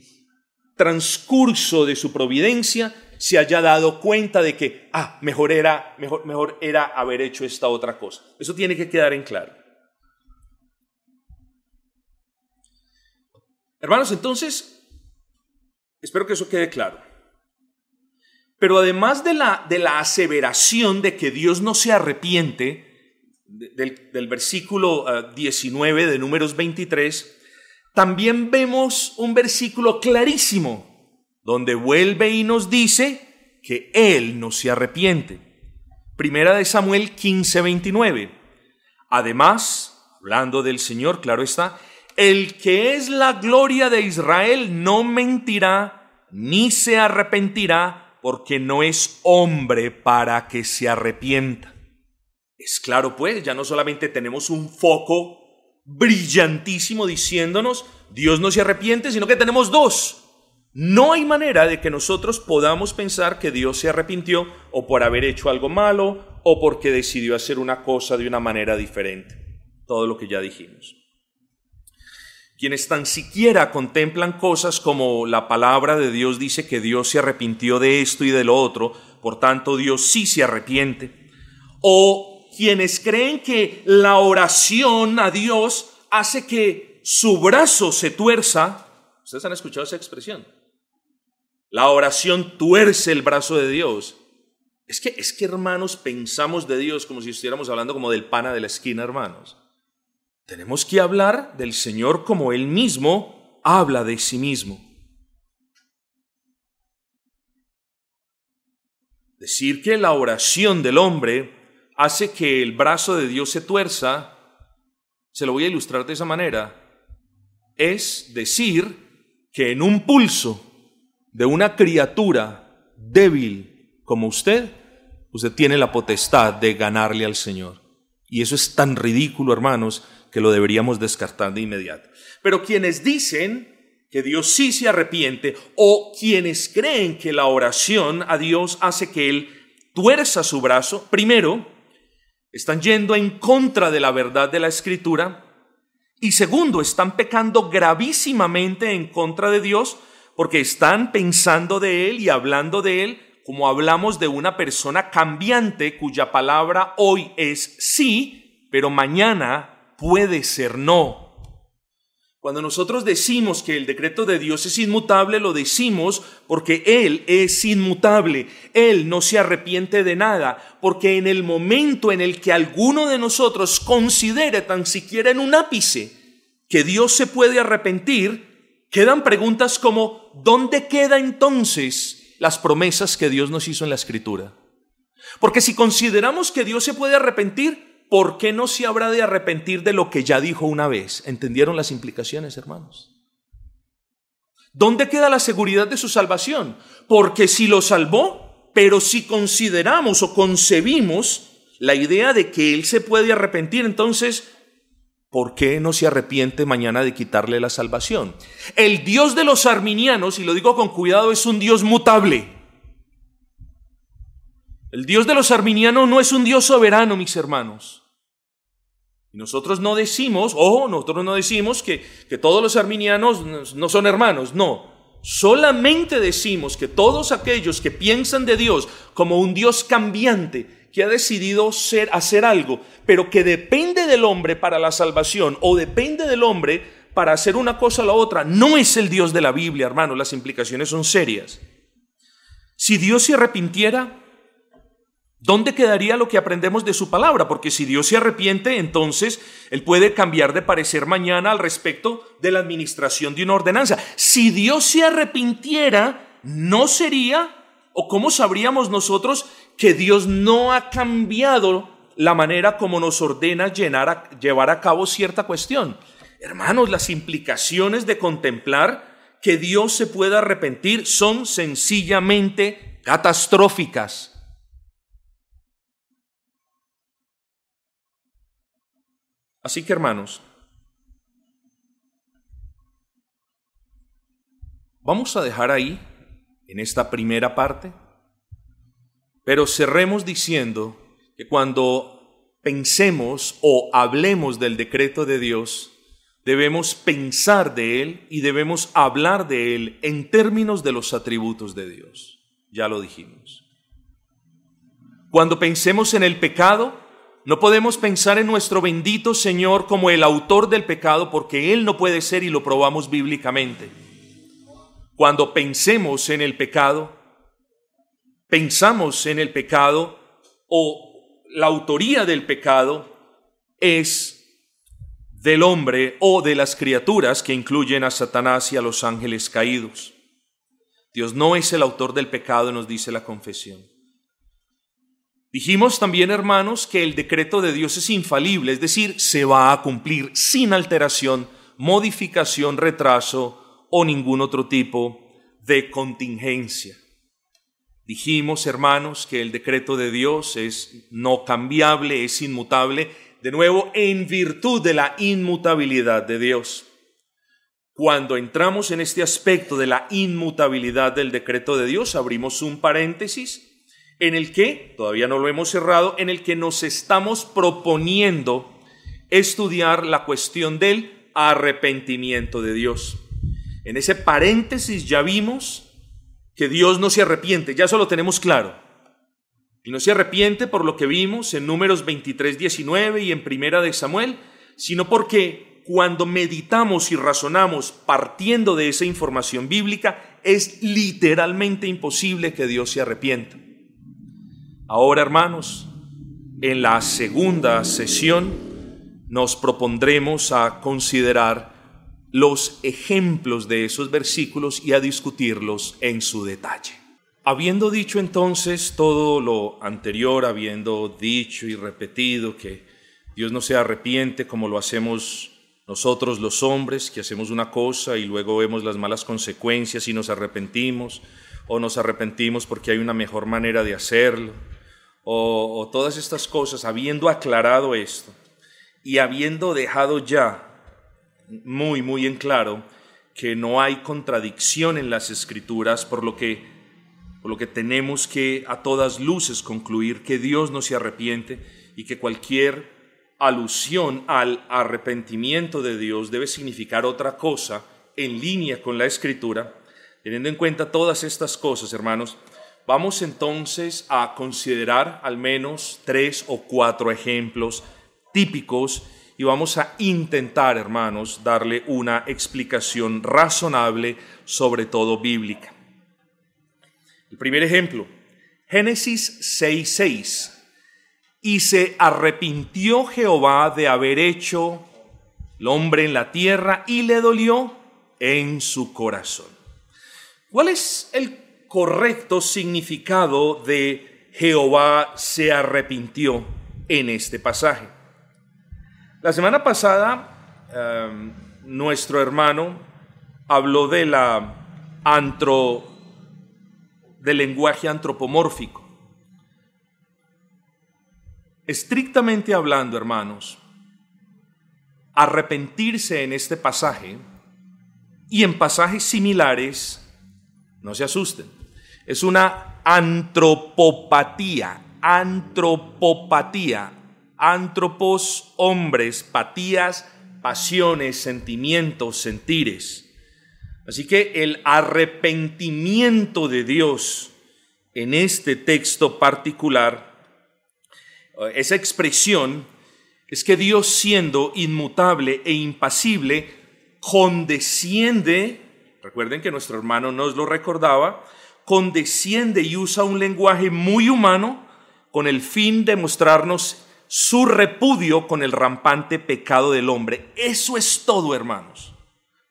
transcurso de su providencia se haya dado cuenta de que, ah, mejor era, mejor, mejor era haber hecho esta otra cosa. Eso tiene que quedar en claro. Hermanos, entonces, espero que eso quede claro. Pero además de la, de la aseveración de que Dios no se arrepiente, del, versículo 19 eh, de números 23, también vemos un versículo clarísimo, donde vuelve y nos dice que Él no se arrepiente. Primera de Samuel 15, 29. Además, hablando del Señor, claro está, el que es la gloria de Israel no mentirá ni se arrepentirá porque no es hombre para que se arrepienta. Es claro, pues, ya no solamente tenemos un foco brillantísimo diciéndonos, Dios no se arrepiente, sino que tenemos dos. No hay manera de que nosotros podamos pensar que Dios se arrepintió o por haber hecho algo malo o porque decidió hacer una cosa de una manera diferente. Todo lo que ya dijimos quienes tan siquiera contemplan cosas como la palabra de Dios dice que Dios se arrepintió de esto y de lo otro, por tanto Dios sí se arrepiente, o quienes creen que la oración a Dios hace que su brazo se tuerza, ustedes han escuchado esa expresión, la oración tuerce el brazo de Dios. Es que, es que hermanos, pensamos de Dios como si estuviéramos hablando como del pana de la esquina, hermanos. Tenemos que hablar del Señor como Él mismo habla de sí mismo. Decir que la oración del hombre hace que el brazo de Dios se tuerza, se lo voy a ilustrar de esa manera, es decir que en un pulso de una criatura débil como usted, usted tiene la potestad de ganarle al Señor. Y eso es tan ridículo, hermanos, que lo deberíamos descartar de inmediato. Pero quienes dicen que Dios sí se arrepiente o quienes creen que la oración a Dios hace que Él tuerza su brazo, primero, están yendo en contra de la verdad de la Escritura y segundo, están pecando gravísimamente en contra de Dios porque están pensando de Él y hablando de Él como hablamos de una persona cambiante cuya palabra hoy es sí, pero mañana puede ser no. Cuando nosotros decimos que el decreto de Dios es inmutable, lo decimos porque Él es inmutable. Él no se arrepiente de nada, porque en el momento en el que alguno de nosotros considere tan siquiera en un ápice que Dios se puede arrepentir, quedan preguntas como, ¿dónde queda entonces las promesas que Dios nos hizo en la Escritura? Porque si consideramos que Dios se puede arrepentir, ¿por qué no se habrá de arrepentir de lo que ya dijo una vez? ¿Entendieron las implicaciones, hermanos? ¿Dónde queda la seguridad de su salvación? Porque si lo salvó, pero si consideramos o concebimos la idea de que Él se puede arrepentir, entonces, ¿por qué no se arrepiente mañana de quitarle la salvación? El Dios de los arminianos, y lo digo con cuidado, es un Dios mutable. El Dios de los arminianos no es un Dios soberano, mis hermanos. Nosotros no decimos, ojo, nosotros no decimos que, que todos los arminianos no son hermanos, no. Solamente decimos que todos aquellos que piensan de Dios como un Dios cambiante, que ha decidido ser, hacer algo, pero que depende del hombre para la salvación o depende del hombre para hacer una cosa o la otra, no es el Dios de la Biblia, hermano, las implicaciones son serias. Si Dios se arrepintiera, ¿Dónde quedaría lo que aprendemos de su palabra? Porque si Dios se arrepiente, entonces Él puede cambiar de parecer mañana al respecto de la administración de una ordenanza. Si Dios se arrepintiera, no sería, o cómo sabríamos nosotros que Dios no ha cambiado la manera como nos ordena llevar a cabo cierta cuestión. Hermanos, las implicaciones de contemplar que Dios se pueda arrepentir son sencillamente catastróficas. Así que hermanos, vamos a dejar ahí, en esta primera parte, pero cerremos diciendo que cuando pensemos o hablemos del decreto de Dios, debemos pensar de Él y debemos hablar de Él en términos de los atributos de Dios. Ya lo dijimos. Cuando pensemos en el pecado, no podemos pensar en nuestro bendito Señor como el autor del pecado porque Él no puede ser y lo probamos bíblicamente. Cuando pensemos en el pecado, pensamos en el pecado o la autoría del pecado es del hombre o de las criaturas que incluyen a Satanás y a los ángeles caídos. Dios no es el autor del pecado, nos dice la confesión. Dijimos también, hermanos, que el decreto de Dios es infalible, es decir, se va a cumplir sin alteración, modificación, retraso o ningún otro tipo de contingencia. Dijimos, hermanos, que el decreto de Dios es no cambiable, es inmutable, de nuevo, en virtud de la inmutabilidad de Dios. Cuando entramos en este aspecto de la inmutabilidad del decreto de Dios, abrimos un paréntesis en el que, todavía no lo hemos cerrado, en el que nos estamos proponiendo estudiar la cuestión del arrepentimiento de Dios. En ese paréntesis ya vimos que Dios no se arrepiente, ya eso lo tenemos claro. Y no se arrepiente por lo que vimos en números 23, 19 y en primera de Samuel, sino porque cuando meditamos y razonamos partiendo de esa información bíblica, es literalmente imposible que Dios se arrepienta. Ahora, hermanos, en la segunda sesión nos propondremos a considerar los ejemplos de esos versículos y a discutirlos en su detalle. Habiendo dicho entonces todo lo anterior, habiendo dicho y repetido que Dios no se arrepiente como lo hacemos nosotros los hombres, que hacemos una cosa y luego vemos las malas consecuencias y nos arrepentimos, o nos arrepentimos porque hay una mejor manera de hacerlo, o, todas estas cosas, habiendo aclarado esto y habiendo dejado ya muy, muy en claro que no hay contradicción en las escrituras, por lo que, por lo que tenemos que a todas luces concluir que Dios no se arrepiente y que cualquier alusión al arrepentimiento de Dios debe significar otra cosa en línea con la escritura. Teniendo en cuenta todas estas cosas, hermanos, Vamos entonces a considerar al menos tres o cuatro ejemplos típicos y vamos a intentar, hermanos, darle una explicación razonable, sobre todo bíblica. El primer ejemplo, Génesis 6:6. Y se arrepintió Jehová de haber hecho el hombre en la tierra y le dolió en su corazón. ¿Cuál es el correcto significado de Jehová se arrepintió en este pasaje? La semana pasada, em, nuestro hermano habló de la antro, del lenguaje antropomórfico. Estrictamente hablando, hermanos, arrepentirse en este pasaje y en pasajes similares, no se asusten, es una antropopatía, antropopatía, antropos, hombres, patías, pasiones, sentimientos, sentires. Así que el arrepentimiento de Dios en este texto particular, eh, esa expresión, es que Dios siendo inmutable e impasible, condesciende, recuerden que nuestro hermano nos lo recordaba, condesciende y usa un lenguaje muy humano con el fin de mostrarnos su repudio con el rampante pecado del hombre. Eso es todo, hermanos.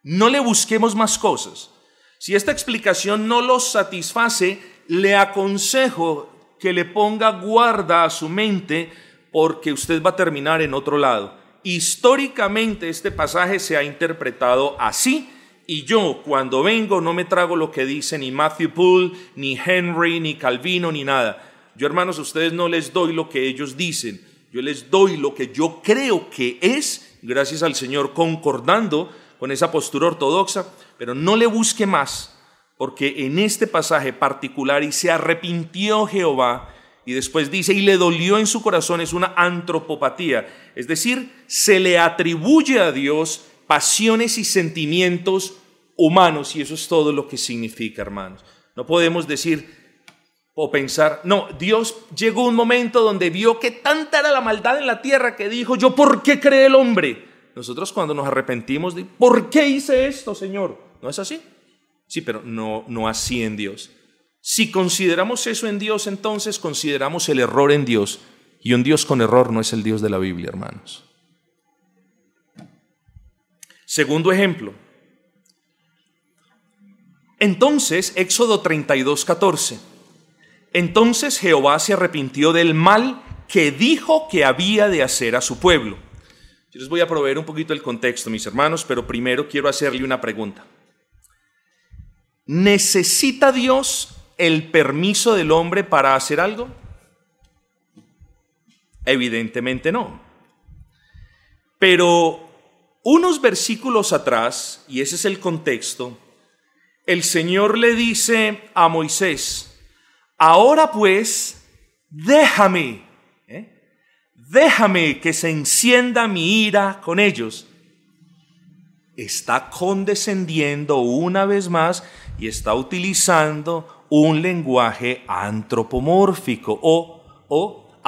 No le busquemos más cosas. Si esta explicación no los satisface, le aconsejo que le ponga guarda a su mente porque usted va a terminar en otro lado. Históricamente este pasaje se ha interpretado así y yo cuando vengo no me trago lo que dice ni Matthew Poole, ni Henry, ni Calvino, ni nada. Yo hermanos, a ustedes no les doy lo que ellos dicen. Yo les doy lo que yo creo que es, gracias al Señor, concordando con esa postura ortodoxa, pero no le busque más, porque en este pasaje particular, y se arrepintió Jehová, y después dice, y le dolió en su corazón, es una antropopatía, es decir, se le atribuye a Dios pasiones y sentimientos humanos, y eso es todo lo que significa, hermanos. No podemos decir, o pensar, no, Dios llegó un momento donde vio que tanta era la maldad en la tierra que dijo, yo, ¿por qué cree el hombre? Nosotros cuando nos arrepentimos, de, ¿por qué hice esto, Señor? ¿No es así? Sí, pero no, no así en Dios. Si consideramos eso en Dios, entonces consideramos el error en Dios. Y un Dios con error no es el Dios de la Biblia, hermanos. Segundo ejemplo. Entonces, Éxodo 32, 14. Entonces Jehová se arrepintió del mal que dijo que había de hacer a su pueblo. Yo les voy a proveer un poquito el contexto, mis hermanos, pero primero quiero hacerle una pregunta. ¿Necesita Dios el permiso del hombre para hacer algo? Evidentemente no. Pero unos versículos atrás, y ese es el contexto, el Señor le dice a Moisés, Ahora pues, déjame, ¿eh? déjame que se encienda mi ira con ellos. Está condescendiendo una vez más y está utilizando un lenguaje antropomórfico o, o,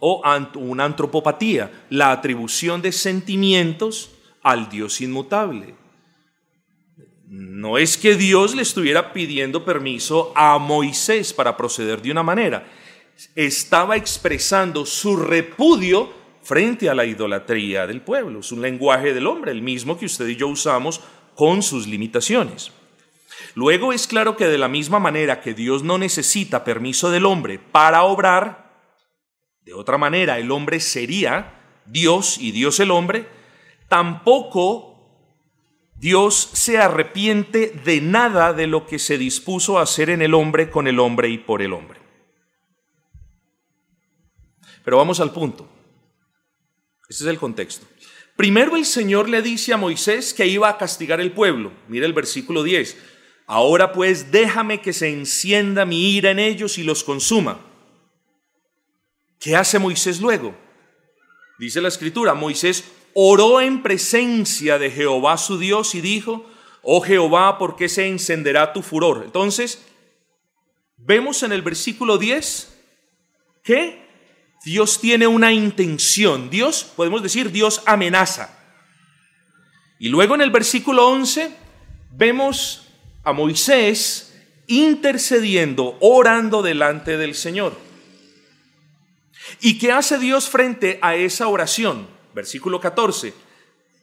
o una antropopatía, la atribución de sentimientos al Dios inmutable. No es que Dios le estuviera pidiendo permiso a Moisés para proceder de una manera. Estaba expresando su repudio frente a la idolatría del pueblo. Es un lenguaje del hombre, el mismo que usted y yo usamos con sus limitaciones. Luego es claro que de la misma manera que Dios no necesita permiso del hombre para obrar, de otra manera el hombre sería Dios y Dios el hombre, tampoco Dios se arrepiente de nada de lo que se dispuso a hacer en el hombre, con el hombre y por el hombre. Pero vamos al punto. Este es el contexto. Primero el Señor le dice a Moisés que iba a castigar el pueblo. Mira el versículo 10. Ahora pues déjame que se encienda mi ira en ellos y los consuma. ¿Qué hace Moisés luego? Dice la escritura, Moisés oró en presencia de Jehová su Dios y dijo, oh Jehová, ¿por qué se encenderá tu furor? Entonces, vemos en el versículo 10 que Dios tiene una intención. Dios, podemos decir, Dios amenaza. Y luego en el versículo 11 vemos a Moisés intercediendo, orando delante del Señor. ¿Y qué hace Dios frente a esa oración? Versículo 14.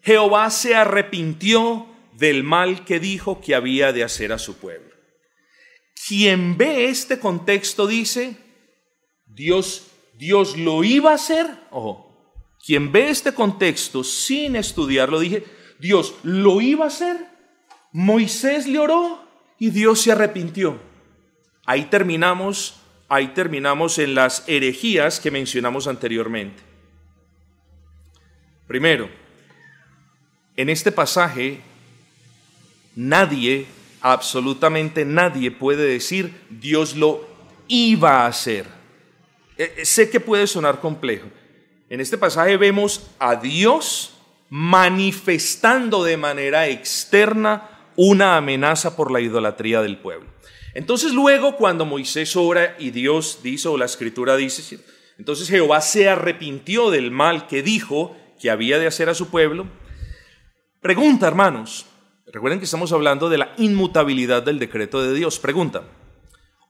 Jehová se arrepintió del mal que dijo que había de hacer a su pueblo. Quien ve este contexto dice, Dios, Dios lo iba a hacer. Ojo, quien ve este contexto sin estudiarlo, dije, Dios lo iba a hacer. Moisés le oró y Dios se arrepintió. Ahí terminamos, ahí terminamos en las herejías que mencionamos anteriormente. Primero, en este pasaje nadie, absolutamente nadie puede decir Dios lo iba a hacer. Eh, eh, sé que puede sonar complejo. En este pasaje vemos a Dios manifestando de manera externa una amenaza por la idolatría del pueblo. Entonces luego cuando Moisés ora y Dios dice, o la escritura dice, entonces Jehová se arrepintió del mal que dijo que había de hacer a su pueblo. Pregunta, hermanos, recuerden que estamos hablando de la inmutabilidad del decreto de Dios. Pregunta,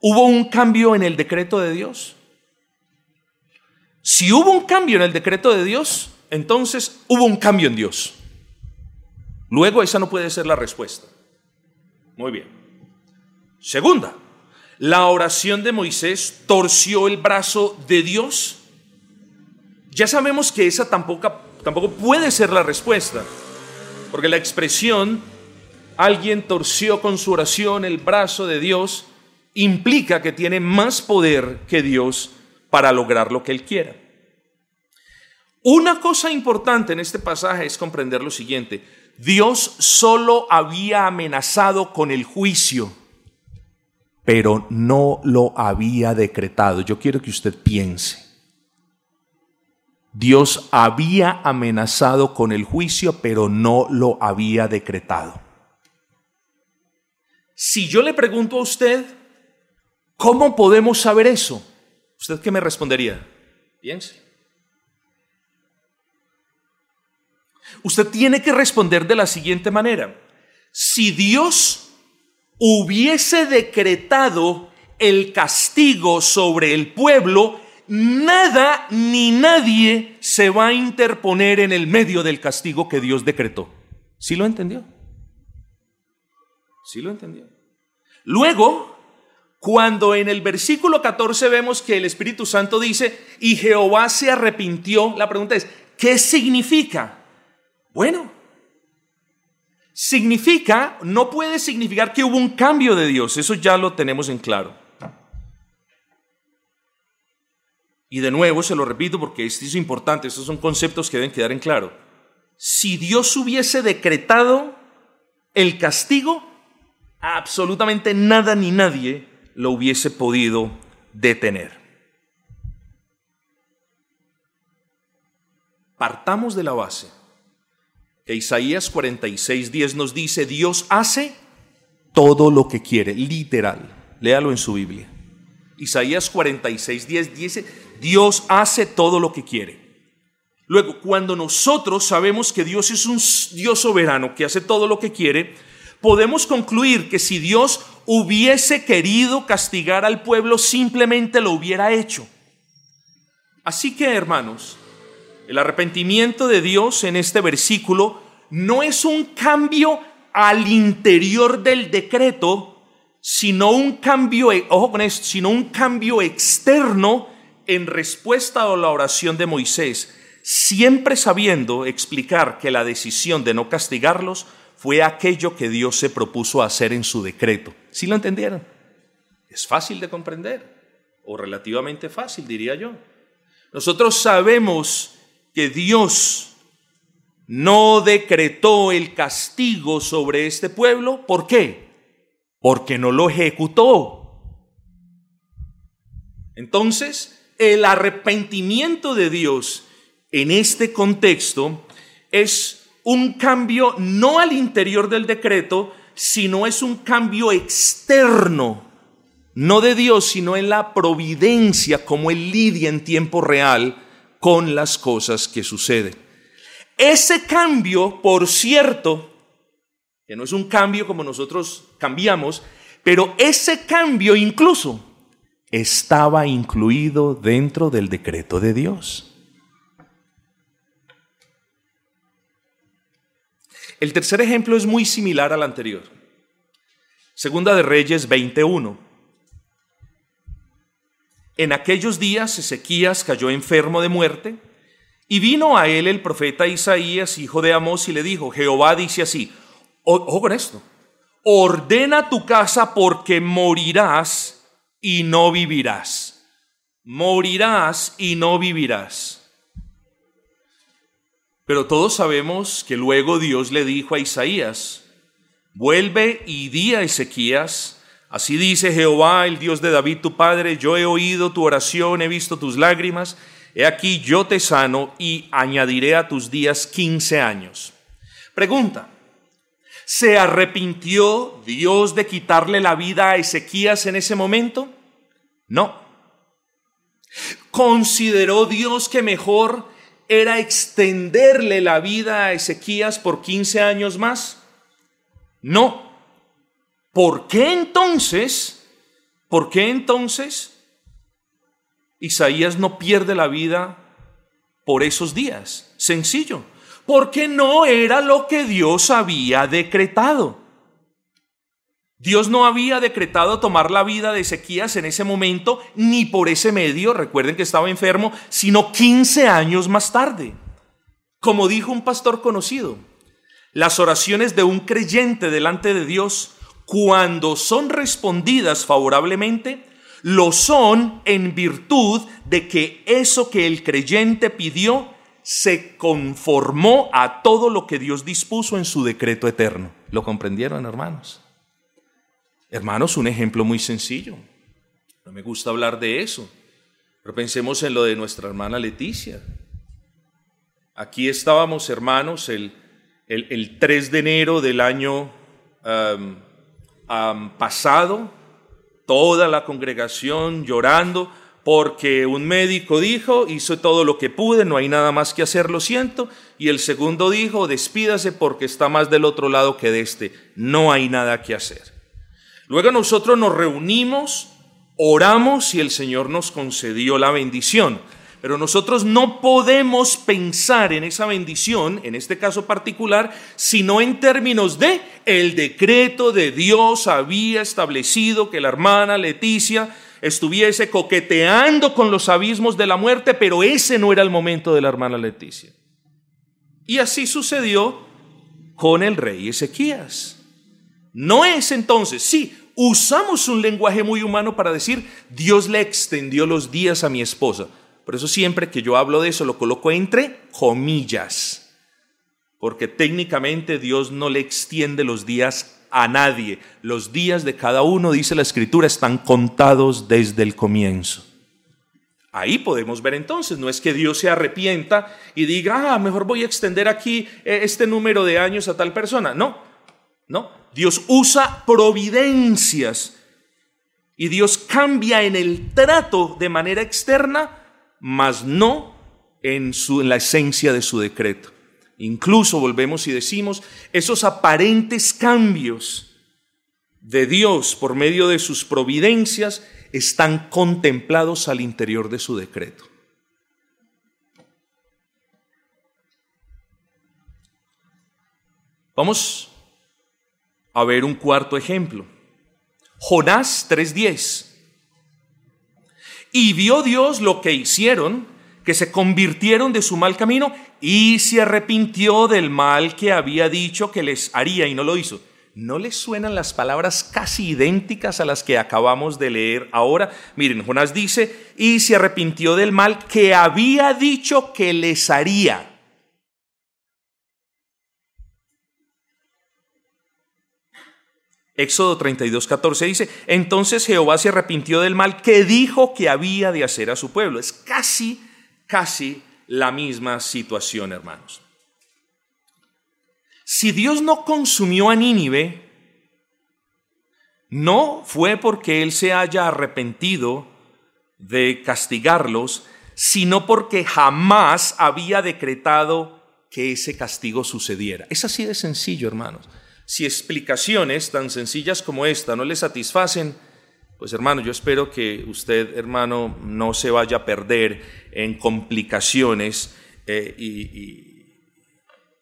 ¿hubo un cambio en el decreto de Dios? Si hubo un cambio en el decreto de Dios, entonces hubo un cambio en Dios. Luego esa no puede ser la respuesta. Muy bien. Segunda, la oración de Moisés torció el brazo de Dios. Ya sabemos que esa tampoco, tampoco puede ser la respuesta, porque la expresión alguien torció con su oración el brazo de Dios implica que tiene más poder que Dios para lograr lo que él quiera. Una cosa importante en este pasaje es comprender lo siguiente. Dios solo había amenazado con el juicio, pero no lo había decretado. Yo quiero que usted piense. Dios había amenazado con el juicio, pero no lo había decretado. Si yo le pregunto a usted, ¿cómo podemos saber eso? ¿Usted qué me respondería? Piense. Usted tiene que responder de la siguiente manera. Si Dios hubiese decretado el castigo sobre el pueblo, nada ni nadie se va a interponer en el medio del castigo que Dios decretó. ¿Sí lo entendió? ¿Sí lo entendió? Luego, cuando en el versículo 14 vemos que el Espíritu Santo dice, y Jehová se arrepintió, la pregunta es, ¿qué significa? Bueno, significa, no puede significar que hubo un cambio de Dios, eso ya lo tenemos en claro. Y de nuevo se lo repito porque esto es importante, estos son conceptos que deben quedar en claro. Si Dios hubiese decretado el castigo, absolutamente nada ni nadie lo hubiese podido detener. Partamos de la base que Isaías 46:10 nos dice, Dios hace todo lo que quiere, literal. Léalo en su Biblia. Isaías 46:10 dice, Dios hace todo lo que quiere. Luego, cuando nosotros sabemos que Dios es un Dios soberano que hace todo lo que quiere, podemos concluir que si Dios hubiese querido castigar al pueblo, simplemente lo hubiera hecho. Así que, hermanos, el arrepentimiento de Dios en este versículo no es un cambio al interior del decreto, sino un cambio, ojo con esto, sino un cambio externo en respuesta a la oración de Moisés, siempre sabiendo explicar que la decisión de no castigarlos fue aquello que Dios se propuso hacer en su decreto. ¿Sí lo entendieron? Es fácil de comprender, o relativamente fácil, diría yo. Nosotros sabemos que Dios no decretó el castigo sobre este pueblo. ¿Por qué? Porque no lo ejecutó. Entonces, el arrepentimiento de Dios en este contexto es un cambio no al interior del decreto, sino es un cambio externo no de Dios, sino en la providencia, como Él lidia en tiempo real con las cosas que suceden. Ese cambio, por cierto, que no es un cambio como nosotros cambiamos, pero ese cambio incluso estaba incluido dentro del decreto de Dios. El tercer ejemplo es muy similar al anterior. Segunda de Reyes 21. En aquellos días Ezequías cayó enfermo de muerte y vino a él el profeta Isaías, hijo de Amós, y le dijo, Jehová dice así, ojo con esto, ordena tu casa porque morirás y no vivirás. Morirás y no vivirás. Pero todos sabemos que luego Dios le dijo a Isaías, vuelve y di a Ezequías, así dice Jehová, el Dios de David tu padre, yo he oído tu oración, he visto tus lágrimas, he aquí yo te sano y añadiré a tus días quince años. Pregunta, ¿se arrepintió Dios de quitarle la vida a Ezequías en ese momento? No. ¿Consideró Dios que mejor era extenderle la vida a Ezequías por 15 años más? No. ¿Por qué entonces? ¿Por qué entonces Isaías no pierde la vida por esos días? Sencillo. Porque no era lo que Dios había decretado. Dios no había decretado tomar la vida de Ezequías en ese momento, ni por ese medio, recuerden que estaba enfermo, sino 15 años más tarde. Como dijo un pastor conocido, las oraciones de un creyente delante de Dios, cuando son respondidas favorablemente, lo son en virtud de que eso que el creyente pidió se conformó a todo lo que Dios dispuso en su decreto eterno. ¿Lo comprendieron, hermanos? Hermanos, un ejemplo muy sencillo. No me gusta hablar de eso, pero pensemos en lo de nuestra hermana Leticia. Aquí estábamos, hermanos, el, el, 3 de enero del año pasado, toda la congregación llorando porque un médico dijo, hizo todo lo que pude, no hay nada más que hacer, lo siento, y el segundo dijo, despídase porque está más del otro lado que de este, no hay nada que hacer. Luego nosotros nos reunimos, oramos y el Señor nos concedió la bendición. Pero nosotros no podemos pensar en esa bendición, en este caso particular, sino en términos de el decreto de Dios había establecido que la hermana Leticia estuviese coqueteando con los abismos de la muerte, pero ese no era el momento de la hermana Leticia. Y así sucedió con el rey Ezequías. No es entonces, sí, usamos un lenguaje muy humano para decir, Dios le extendió los días a mi esposa. Por eso siempre que yo hablo de eso lo coloco entre comillas, porque técnicamente Dios no le extiende los días a nadie. Los días de cada uno, dice la escritura, están contados desde el comienzo. Ahí podemos ver entonces, no es que Dios se arrepienta y diga, ah, mejor voy a extender aquí eh, este número de años a tal persona. No, no. Dios usa providencias y Dios cambia en el trato de manera externa, mas no en, su, en la esencia de su decreto. Incluso volvemos y decimos, esos aparentes cambios de Dios por medio de sus providencias están contemplados al interior de su decreto. Vamos a ver un cuarto ejemplo. Jonás 3:10. Y vio Dios lo que hicieron, que se convirtieron de su mal camino y se arrepintió del mal que había dicho que les haría y no lo hizo. ¿No les suenan las palabras casi idénticas a las que acabamos de leer ahora? Miren, Jonás dice, y se arrepintió del mal que había dicho que les haría. Éxodo 32, 14 dice, entonces Jehová se arrepintió del mal que dijo que había de hacer a su pueblo. Es casi, casi la misma situación, hermanos. Si Dios no consumió a Nínive, no fue porque Él se haya arrepentido de castigarlos, sino porque jamás había decretado que ese castigo sucediera. Es así de sencillo, hermanos. Si explicaciones tan sencillas como esta no le satisfacen, pues hermano, yo espero que usted, hermano, no se vaya a perder en complicaciones eh, y,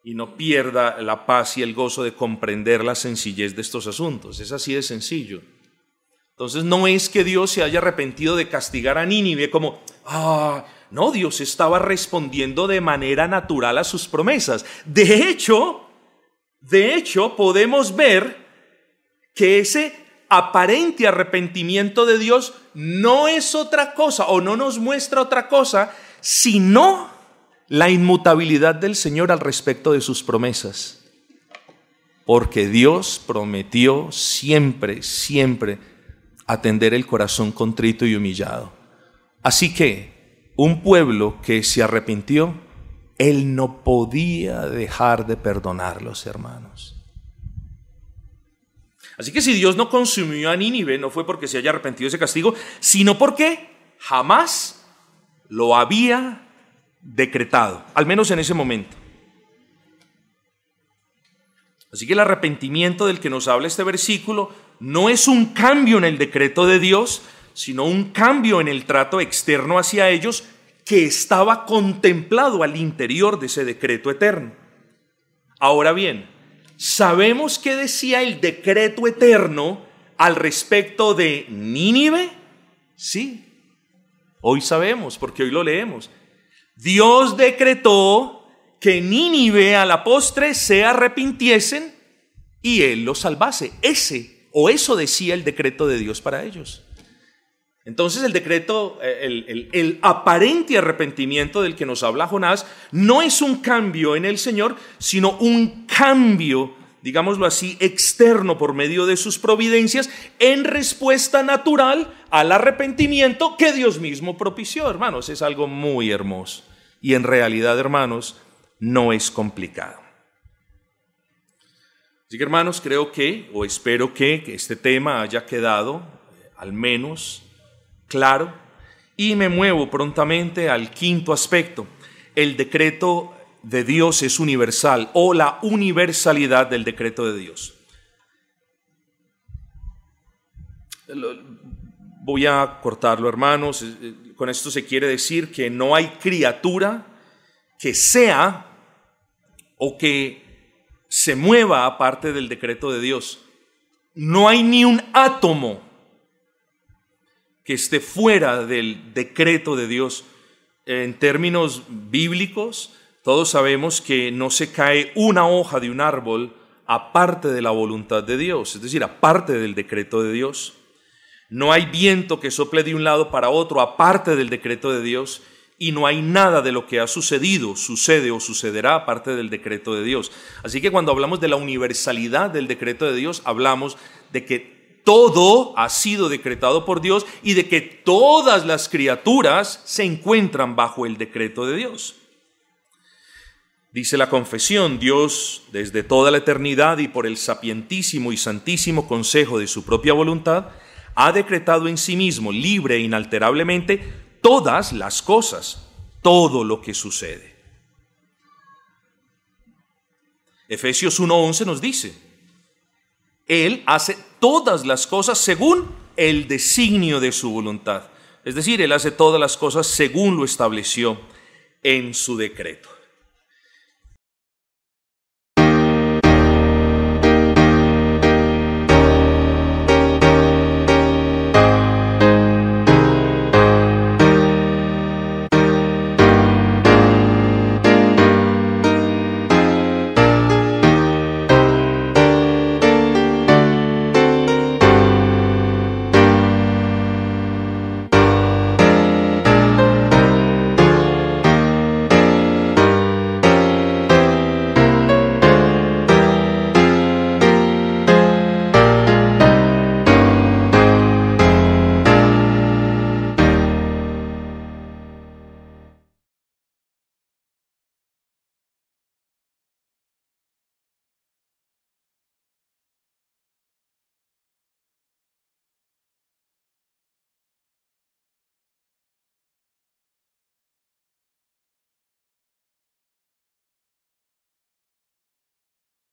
y no pierda la paz y el gozo de comprender la sencillez de estos asuntos. Es así de sencillo. Entonces no es que Dios se haya arrepentido de castigar a Nínive como, ah, no, Dios estaba respondiendo de manera natural a sus promesas. De hecho, de hecho, podemos ver que ese aparente arrepentimiento de Dios no es otra cosa o no nos muestra otra cosa, sino la inmutabilidad del Señor al respecto de sus promesas. Porque Dios prometió siempre, siempre atender el corazón contrito y humillado. Así que un pueblo que se arrepintió, Él no podía dejar de perdonarlos, hermanos. Así que si Dios no consumió a Nínive, no fue porque se haya arrepentido de ese castigo, sino porque jamás lo había decretado, al menos en ese momento. Así que el arrepentimiento del que nos habla este versículo no es un cambio en el decreto de Dios, sino un cambio en el trato externo hacia ellos que estaba contemplado al interior de ese decreto eterno. Ahora bien, ¿sabemos qué decía el decreto eterno al respecto de Nínive? Sí, hoy sabemos porque hoy lo leemos. Dios decretó que Nínive a la postre se arrepintiesen y él los salvase. Ese o eso decía el decreto de Dios para ellos. Entonces el decreto, eh, el, aparente arrepentimiento del que nos habla Jonás, no es un cambio en el Señor, sino un cambio, digámoslo así, externo por medio de sus providencias en respuesta natural al arrepentimiento que Dios mismo propició, hermanos. Es algo muy hermoso. Y en realidad, hermanos, no es complicado. Así que, hermanos, creo que, o espero que, este tema haya quedado eh, al menos claro. Y me muevo prontamente al quinto aspecto. El decreto de Dios es universal o la universalidad del decreto de Dios voy a cortarlo, hermanos. Eh, eh, con esto se quiere decir que no hay criatura que sea o que se mueva aparte del decreto de Dios. No hay ni un átomo que esté fuera del decreto de Dios. En términos bíblicos, todos sabemos que no se cae una hoja de un árbol aparte de la voluntad de Dios, es decir, aparte del decreto de Dios. No hay viento que sople de un lado para otro aparte del decreto de Dios y no hay nada de lo que ha sucedido, sucede o sucederá aparte del decreto de Dios. Así que cuando hablamos de la universalidad del decreto de Dios, hablamos de que todo ha sido decretado por Dios y de que todas las criaturas se encuentran bajo el decreto de Dios. Dice la confesión, Dios desde toda la eternidad y por el sapientísimo y santísimo consejo de su propia voluntad, ha decretado en sí mismo, libre e inalterablemente, todas las cosas, todo lo que sucede. Efesios 1.11 nos dice, Él hace todas las cosas según el designio de su voluntad. Es decir, Él hace todas las cosas según lo estableció en su decreto.